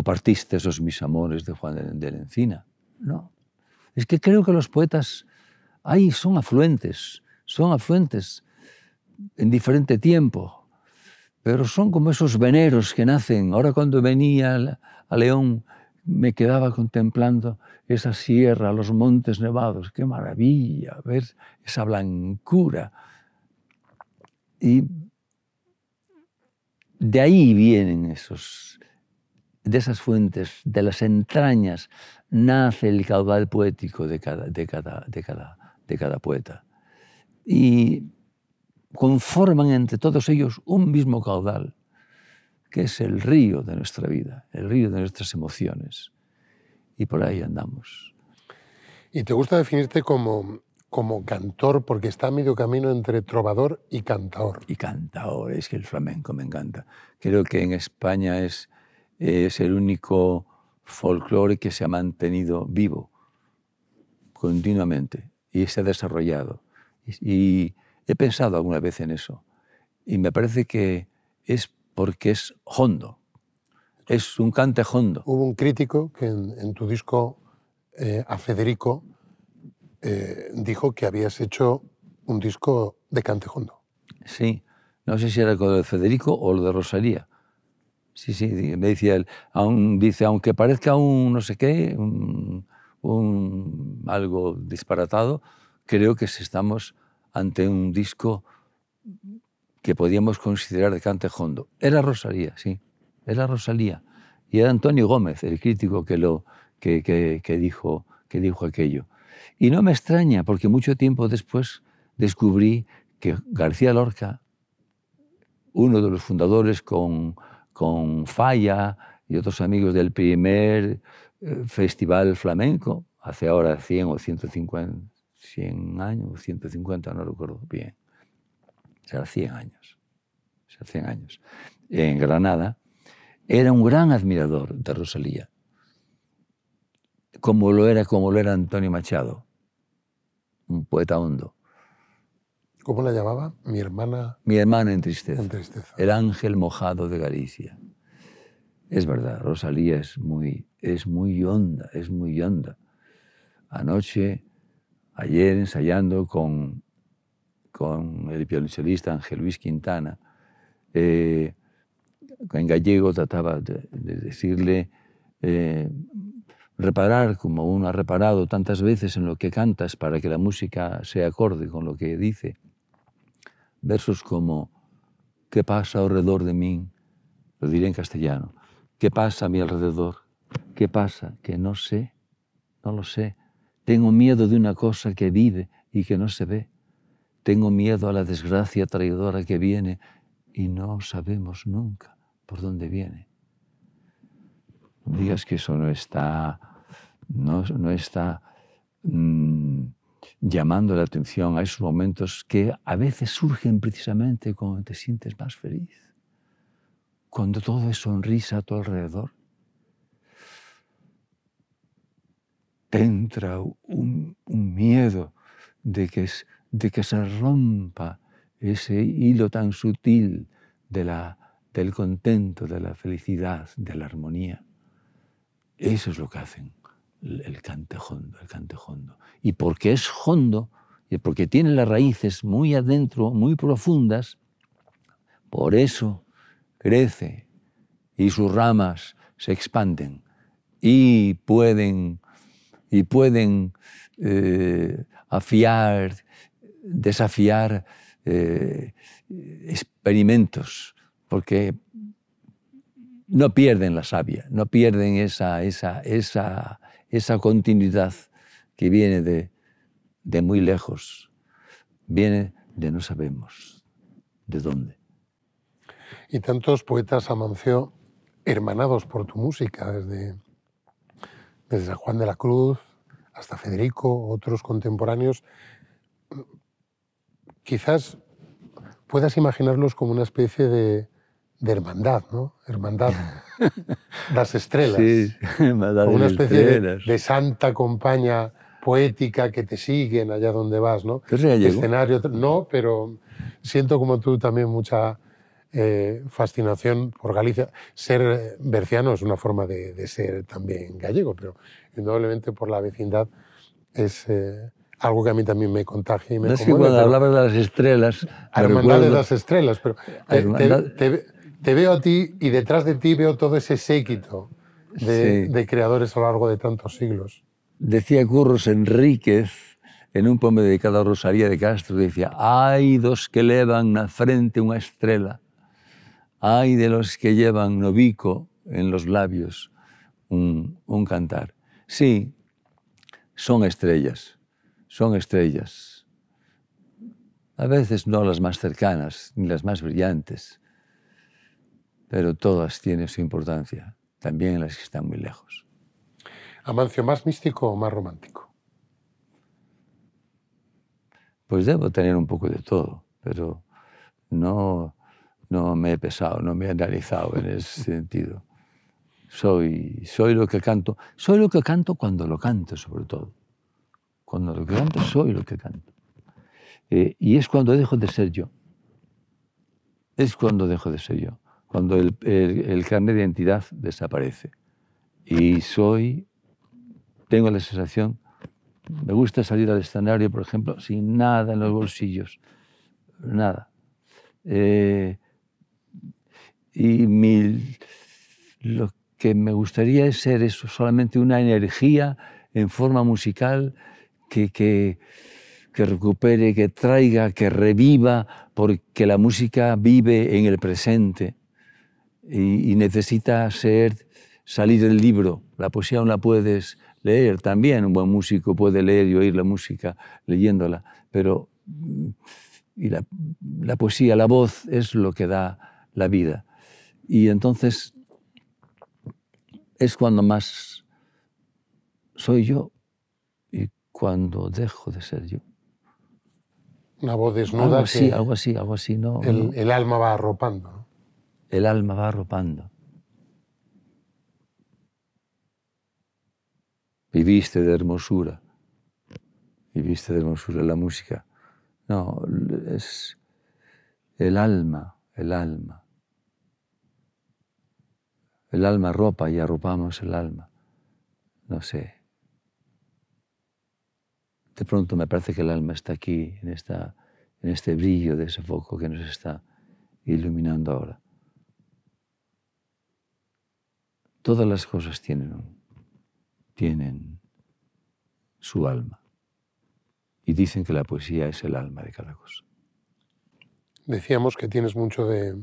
Partiste esos mis amores de Juan de, la Encina. No. Es que creo que los poetas ahí son afluentes, son afluentes en diferente tiempo, pero son como esos veneros que nacen. Ahora cuando venía a León me quedaba contemplando esa sierra, los montes nevados, qué maravilla ver esa blancura. Y de ahí vienen esos, de esas fuentes, de las entrañas, nace el caudal poético de cada, de cada, de cada, de cada poeta. Y conforman entre todos ellos un mismo caudal, que es el río de nuestra vida, el río de nuestras emociones. Y por ahí andamos. ¿Y te gusta definirte como como cantor porque está a medio camino entre trovador y cantaor. Y cantaor, es que el flamenco me encanta. Creo que en España es, es el único folclore que se ha mantenido vivo continuamente y se ha desarrollado. Y, he pensado alguna vez en eso. Y me parece que es porque es hondo. Es un cante hondo. Hubo un crítico que en, tu disco eh, a Federico eh, dijo que habías hecho un disco de cantejondo. Sí, no sé si era lo de Federico o lo de Rosalía. Sí, sí, me decía él, dice, aunque parezca un no sé qué, un, algo disparatado, creo que estamos ante un disco que podíamos considerar de cante hondo. Era Rosalía, sí, era Rosalía. Y era Antonio Gómez, el crítico que, lo, que, que dijo, que dijo aquello. Y no me extraña, porque mucho tiempo después descubrí que García Lorca, uno de los fundadores con, con Falla y otros amigos del primer eh, festival flamenco, hace ahora 100 o 150, 100 años, 150, no recuerdo bien, será 100 años, será 100 años, en Granada, era un gran admirador de Rosalía, como lo era, como lo era Antonio Machado, un poeta hondo. ¿Cómo la llamaba? Mi hermana. Mi hermana en tristeza. En tristeza. El ángel mojado de Galicia. Es verdad, Rosalía es muy, es muy honda, es muy honda. Anoche, ayer ensayando con, con el violonchelista Ángel Luis Quintana, eh, en gallego trataba de, de decirle eh, reparar como uno ha reparado tantas veces en lo que cantas para que la música sea acorde con lo que dice. Versos como ¿Qué pasa alrededor de mí? Lo diré en castellano. ¿Qué pasa a mi alrededor? ¿Qué pasa? Que no sé, no lo sé. Tengo miedo de una cosa que vive y que no se ve. Tengo miedo a la desgracia traidora que viene y no sabemos nunca por dónde viene. No digas que eso no está, no, no está mmm, llamando la atención a esos momentos que a veces surgen precisamente cuando te sientes más feliz, cuando todo es sonrisa a tu alrededor. Te entra un, un miedo de que, de que se rompa ese hilo tan sutil de la, del contento, de la felicidad, de la armonía. Eso es lo que hacen el cante hondo, el. Y porque es hondo, y porque tiene las raíces muy adentro, muy profundas, por eso crece y sus ramas se expanden y pueden, y pueden eh, afiar, desafiar eh, experimentos, porque no pierden la savia, no pierden esa, esa, esa, esa continuidad que viene de, de muy lejos, viene de no sabemos de dónde. Y tantos poetas, Amancio, hermanados por tu música, desde, desde Juan de la Cruz hasta Federico, otros contemporáneos, quizás puedas imaginarlos como una especie de, de hermandad, ¿no? Hermandad las estrellas. Sí, hermandad una especie de, santa compañía poética que te siguen allá donde vas, ¿no? Escenario, no, pero siento como tú también mucha eh, fascinación por Galicia. Ser berciano es una forma de, de ser también gallego, pero indudablemente por la vecindad es eh, algo que a mí también me contagia y me No es que conmueve, cuando hablabas de las estrellas, Hermandad de las Estrellas, pero te, Hermandad- te- te- te veo a ti y detrás de ti veo todo ese séquito de, Sí. de creadores a lo largo de tantos siglos. Decía Curros Enríquez en un poema dedicado a Rosalía de Castro, decía, hai dos que levan na frente unha estrela, hai de los que llevan no bico en los labios un, un cantar. Sí, son estrellas, son estrellas. A veces no las más cercanas ni las más brillantes, pero todas tienen su importancia, también las que están muy lejos. Amancio, ¿más místico o más romántico? Pues debo tener un poco de todo, pero no, no me he pesado, no me he analizado en ese sentido. Soy, soy lo que canto, soy lo que canto cuando lo canto, sobre todo. Cuando lo que canto, soy lo que canto. Eh, y es cuando dejo de ser yo. Es cuando dejo de ser yo. Cuando el, el, el carnet de identidad desaparece. Y soy, tengo la sensación me gusta salir al escenario, por ejemplo, sin nada en los bolsillos, nada. Eh, y mi- lo que me gustaría es ser solamente una energía en forma musical que, que, que recupere, que traiga, que reviva, porque la música vive en el presente y, necesita ser, salir del libro. La poesía no la puedes leer también, un buen músico puede leer y oír la música leyéndola, pero y la, la poesía, la voz es lo que da la vida. Y entonces es cuando más soy yo y cuando dejo de ser yo. Una voz desnuda. Algo así, algo así, algo así, ¿no? El, el alma va arropando. El alma va arropando. Viviste de hermosura. Viviste de hermosura la música. No, es el alma, el alma. El alma ropa y arropamos el alma. No sé. De pronto me parece que el alma está aquí, en, esta, en este brillo de ese foco que nos está iluminando ahora. Todas las cosas tienen, tienen su alma. Y dicen que la poesía es el alma de cada cosa. Decíamos que tienes mucho de,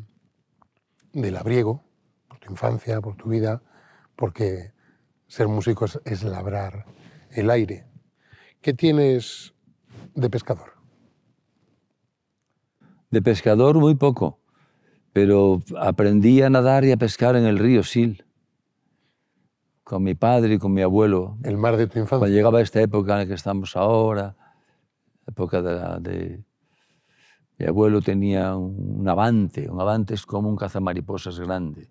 de labriego, por tu infancia, por tu vida, porque ser músico es, labrar el aire. ¿Qué tienes de pescador? De pescador muy poco, pero aprendí a nadar y a pescar en el río Sil, con mi padre y con mi abuelo. El mar de tu infancia. Cuando llegaba esta época en la que estamos ahora, época de, de mi abuelo tenía un avante, un avante es como un cazamariposas grande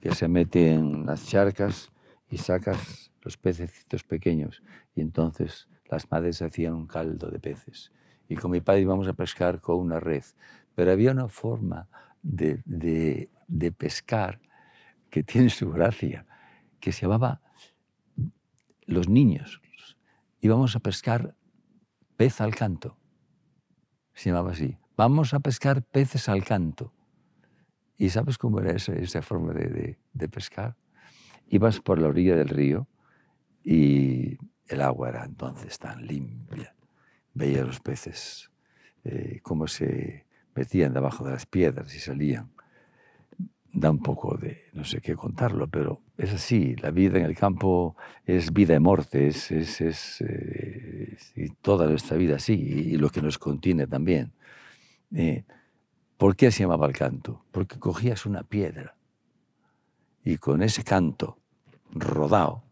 que se mete en las charcas y sacas los pececitos pequeños. Y entonces las madres hacían un caldo de peces. Y con mi padre íbamos a pescar con una red. Pero había una forma de, de, de pescar que tiene su gracia, que se llamaba los niños. Íbamos a pescar pez al canto. Se llamaba así. Vamos a pescar peces al canto. ¿Y sabes cómo era esa, esa forma de, pescar? Ibas por la orilla del río y el agua era entonces tan limpia. Veía los peces eh, cómo se metían debajo de las piedras y salían. Da un poco de, no sé qué contarlo, pero es así. La vida en el campo es vida y muerte, es, es, es eh, y toda nuestra vida así, y, lo que nos contiene también. Eh, ¿Por qué se llamaba el canto? Porque cogías una piedra y con ese canto rodado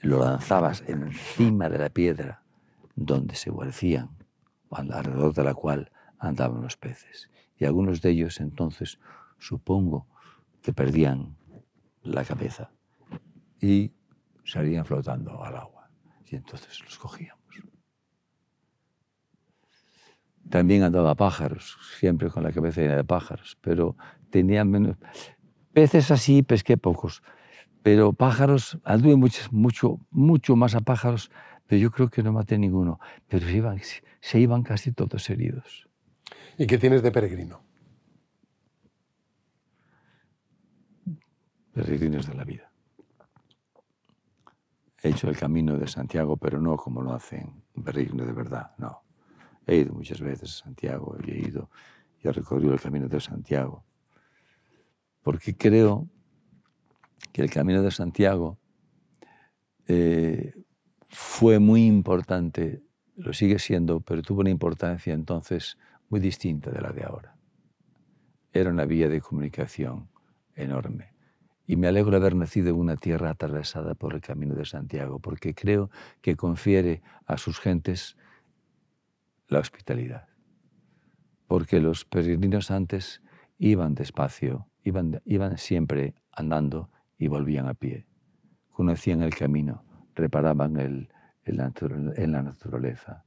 lo lanzabas encima de la piedra donde se guarcían, alrededor de la cual andaban los peces. Y algunos de ellos entonces supongo que perdían la cabeza y salían flotando al agua. Y entonces los cogíamos. También andaba pájaros, siempre con la cabeza llena de pájaros, pero tenían menos... Peces así pesqué pocos, pero pájaros, anduve mucho, mucho, mucho más a pájaros, pero yo creo que no maté ninguno, pero se iban, se iban casi todos heridos. ¿Y qué tienes de peregrino? Peregrinos de la vida. He hecho el camino de Santiago, pero no como lo hacen peregrino de verdad, no. He ido muchas veces a Santiago, he ido y he recorrido el camino de Santiago, porque creo que el camino de Santiago eh, fue muy importante, lo sigue siendo, pero tuvo una importancia entonces muy distinta de la de ahora. Era una vía de comunicación enorme. Y me alegro de haber nacido en una tierra atravesada por el camino de Santiago, porque creo que confiere a sus gentes la hospitalidad. Porque los peregrinos antes iban despacio, iban, siempre andando y volvían a pie. Conocían el camino, reparaban en la naturaleza.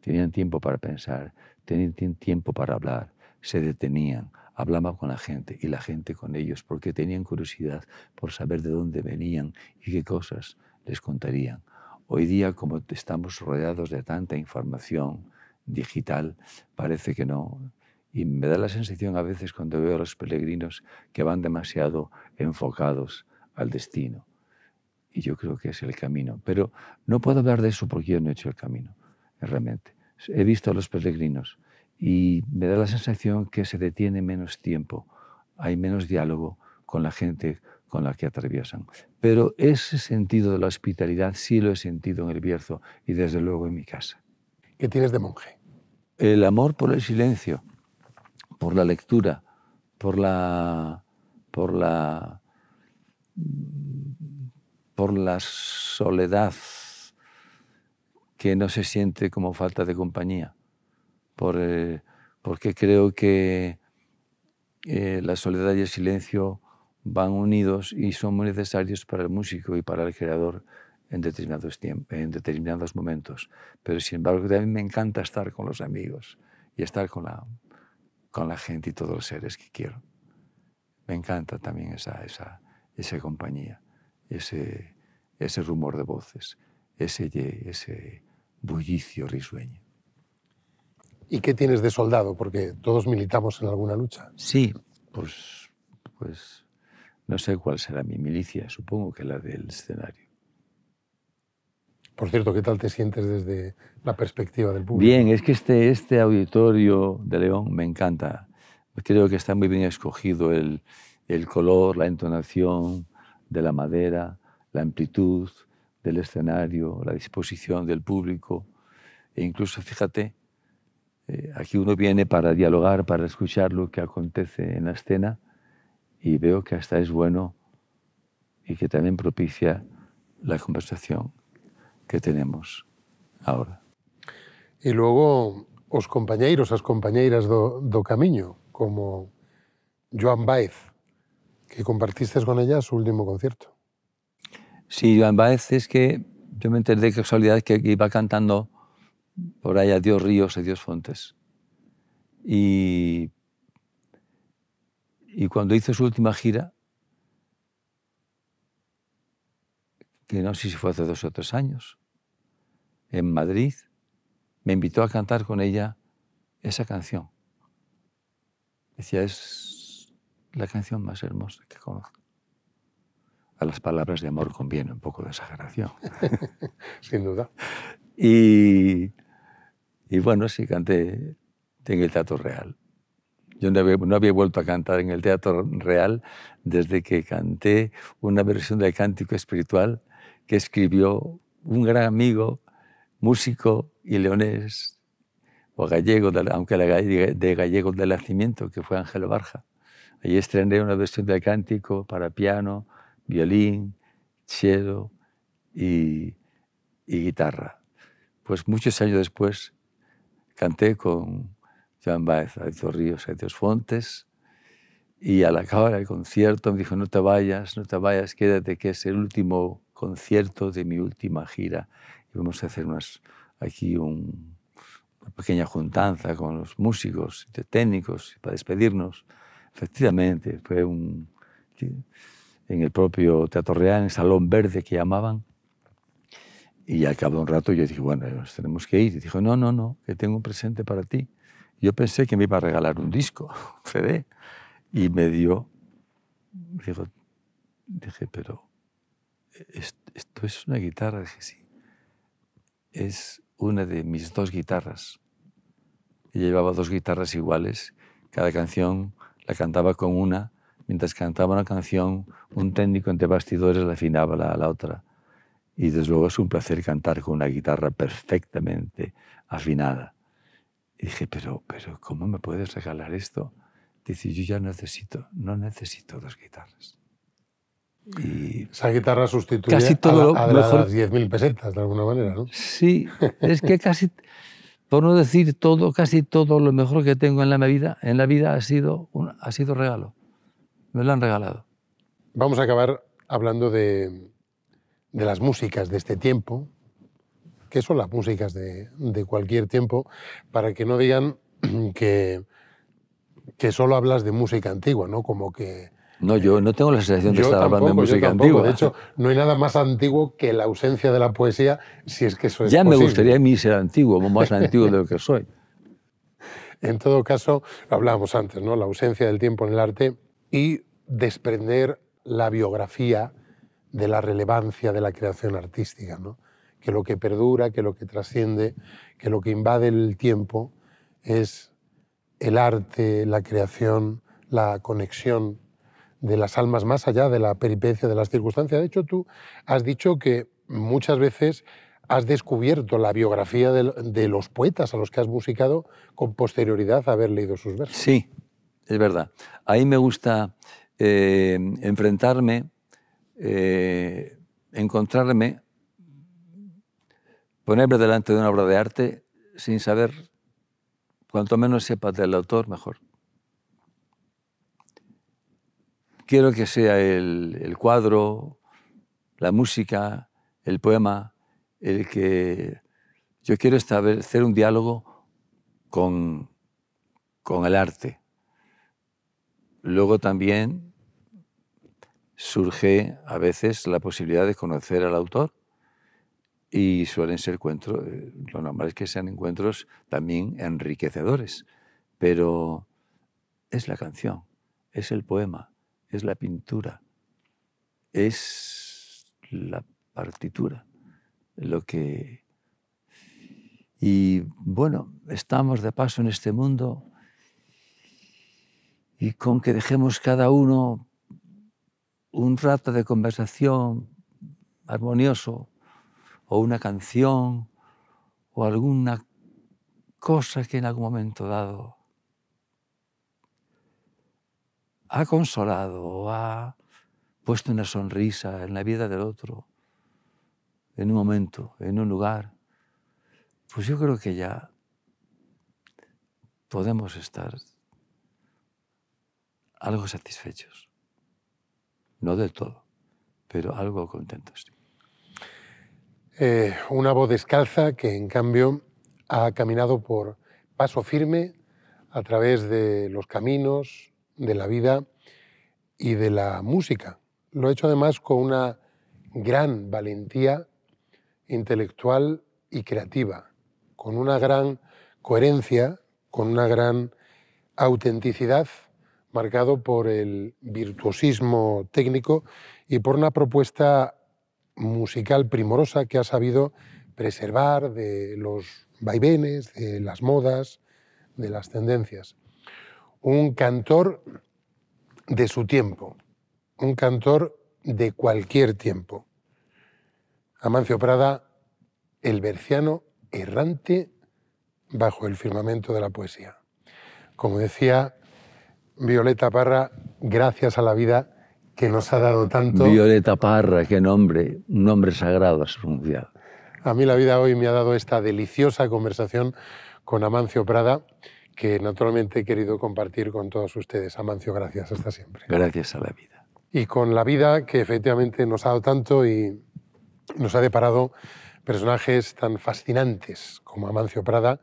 Tenían tiempo para pensar, tenían tiempo para hablar, se detenían, hablaban con la gente y la gente con ellos porque tenían curiosidad por saber de dónde venían y qué cosas les contarían. Hoy día, como estamos rodeados de tanta información, digital, parece que no. Y me da la sensación a veces cuando veo a los peregrinos que van demasiado enfocados al destino. Y yo creo que es el camino. Pero no puedo hablar de eso porque yo no he hecho el camino, realmente. he visto a los peregrinos y me da la sensación que se detiene menos tiempo, hay menos diálogo con la gente con la que atraviesan. Pero ese sentido de la hospitalidad sí lo he sentido en el Bierzo y desde luego en mi casa. ¿Qué tienes de monje? El amor por el silencio, por la lectura, por la, por la, por la soledad que no se siente como falta de compañía, por, eh, porque creo que eh, la soledad y el silencio van unidos y son muy necesarios para el músico y para el creador en determinados, en determinados momentos. Pero sin embargo también me encanta estar con los amigos y estar con la, con la gente y todos los seres que quiero. Me encanta también esa, esa, esa compañía, ese, ese rumor de voces, ese, ese bullicio risueño. ¿Y qué tienes de soldado? Porque todos militamos en alguna lucha. Sí, pues, pues no sé cuál será mi milicia, supongo que la del escenario. Por cierto, ¿qué tal te sientes desde la perspectiva del público? Bien, es que este, este auditorio de León me encanta. Creo que está muy bien escogido el, el color, la entonación de la madera, la amplitud, del escenario, la disposición del público. E incluso, fíjate, eh, aquí uno viene para dialogar, para escuchar lo que acontece en la escena y veo que hasta es bueno y que también propicia la conversación que tenemos ahora. Y luego os compañeros, as compañeiras do, do camiño, como Joan Baez, que compartiste con ella su último concierto. Sí, Joan Baez es que yo me enteré de casualidad que iba cantando por ahí Dios ríos, Dios fontes. Y, y cuando hizo su última gira, que no sé si fue hace dos o tres años, en Madrid, me invitó a cantar con ella esa canción. Decía, es la canción más hermosa que conozco a las palabras de amor conviene un poco de exageración. Sin duda. Y, y, bueno, sí, canté en el Teatro Real. Yo no había, no había, vuelto a cantar en el Teatro Real desde que canté una versión del cántico espiritual que escribió un gran amigo, músico y leonés, o gallego, aunque de gallego del nacimiento, que fue Ángel Barja. Allí estrené una versión del cántico para piano, violín, cello y, guitarra. Pues muchos años después canté con Joan Baez, Adito Ríos, Adiós Fontes, y al acabar el concierto me dijo, no te vayas, no te vayas, quédate, que es el último concierto de mi última gira. Y vamos a hacer unas, aquí una pequeña juntanza con los músicos, técnicos, para despedirnos. Efectivamente, fue un en el propio Teatro Real, en el Salón Verde que llamaban. Y al cabo un rato yo dije, bueno, nos tenemos que ir. Y dijo, no, no, no, que tengo un presente para ti. Yo pensé que me iba a regalar un disco, un CD. Y me dio, dijo, dije, pero esto es una guitarra. Dije, sí. Es una de mis dos guitarras. Y llevaba dos guitarras iguales. Cada canción la cantaba con una mientras cantaba una canción, un técnico entre bastidores la afinaba la, la otra. Y desde luego es un placer cantar con una guitarra perfectamente afinada. Y dije, pero, pero ¿cómo me puedes regalar esto? Dice, yo ya necesito, no necesito dos guitarras. Y Esa guitarra sustituye casi todo a, la, a las 10.000 pesetas, de alguna manera, ¿no? Sí, es que casi, por no decir todo, casi todo lo mejor que tengo en la vida, en la vida ha sido, un, ha sido regalo. Me lo han regalado. Vamos a acabar hablando de, de las músicas de este tiempo, que son las músicas de, de cualquier tiempo, para que no digan que, que solo hablas de música antigua, ¿no? Como que... No, yo no tengo la sensación de estar hablando de música antigua. De hecho, no hay nada más antiguo que la ausencia de la poesía, si es que eso es Ya me gustaría a mí ser antiguo, más antiguo de lo que soy. En todo caso, hablábamos antes, ¿no? La ausencia del tiempo en el arte y desprender la biografía de la relevancia de la creación artística, ¿no? que lo que perdura, que lo que trasciende, que lo que invade el tiempo es el arte, la creación, la conexión de las almas más allá de la peripecia de las circunstancias. De hecho, tú has dicho que muchas veces has descubierto la biografía de, los poetas a los que has musicado con posterioridad a haber leído sus versos. Sí, es verdad. Ahí me gusta eh, enfrentarme, eh, encontrarme, ponerme delante de una obra de arte sin saber, cuanto menos sepa del autor, mejor. Quiero que sea el cuadro, la música, el poema, el que yo quiero establecer un diálogo con, con el arte. Luego también surge a veces la posibilidad de conocer al autor y suelen ser encuentros, eh, lo normal es que sean encuentros también enriquecedores, pero es la canción, es el poema, es la pintura, es la partitura lo que... Y bueno, estamos de paso en este mundo y con que dejemos cada uno un rato de conversación armonioso o una canción o alguna cosa que en algún momento dado ha consolado o ha puesto una sonrisa en la vida del otro en un momento, en un lugar, pues yo creo que ya podemos estar algo satisfechos. No del todo, pero algo contentos. Eh, una voz descalza que en cambio ha caminado por paso firme a través de los caminos, de la vida y de la música. Lo ha hecho además con una gran valentía intelectual y creativa, con una gran coherencia, con una gran autenticidad, marcado por el virtuosismo técnico y por una propuesta musical primorosa que ha sabido preservar de los vaivenes, de las modas, de las tendencias. Un cantor de su tiempo, un cantor de cualquier tiempo. Amancio Prada, el berciano errante bajo el firmamento de la poesía. Como decía Violeta Parra, gracias a la vida que nos ha dado tanto. Violeta Parra, qué nombre, un nombre sagrado a su pronunciado. A mí la vida hoy me ha dado esta deliciosa conversación con Amancio Prada, que naturalmente he querido compartir con todos ustedes. Amancio, gracias, hasta siempre. Gracias a la vida. Y con la vida que efectivamente nos ha dado tanto y nos ha deparado personajes tan fascinantes como Amancio Prada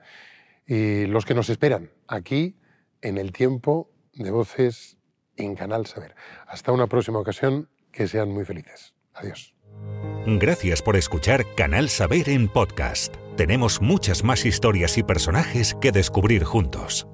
y los que nos esperan aquí en el tiempo de voces en Canal Saber. Hasta una próxima ocasión, que sean muy felices. Adiós. Gracias por escuchar Canal Saber en podcast. Tenemos muchas más historias y personajes que descubrir juntos.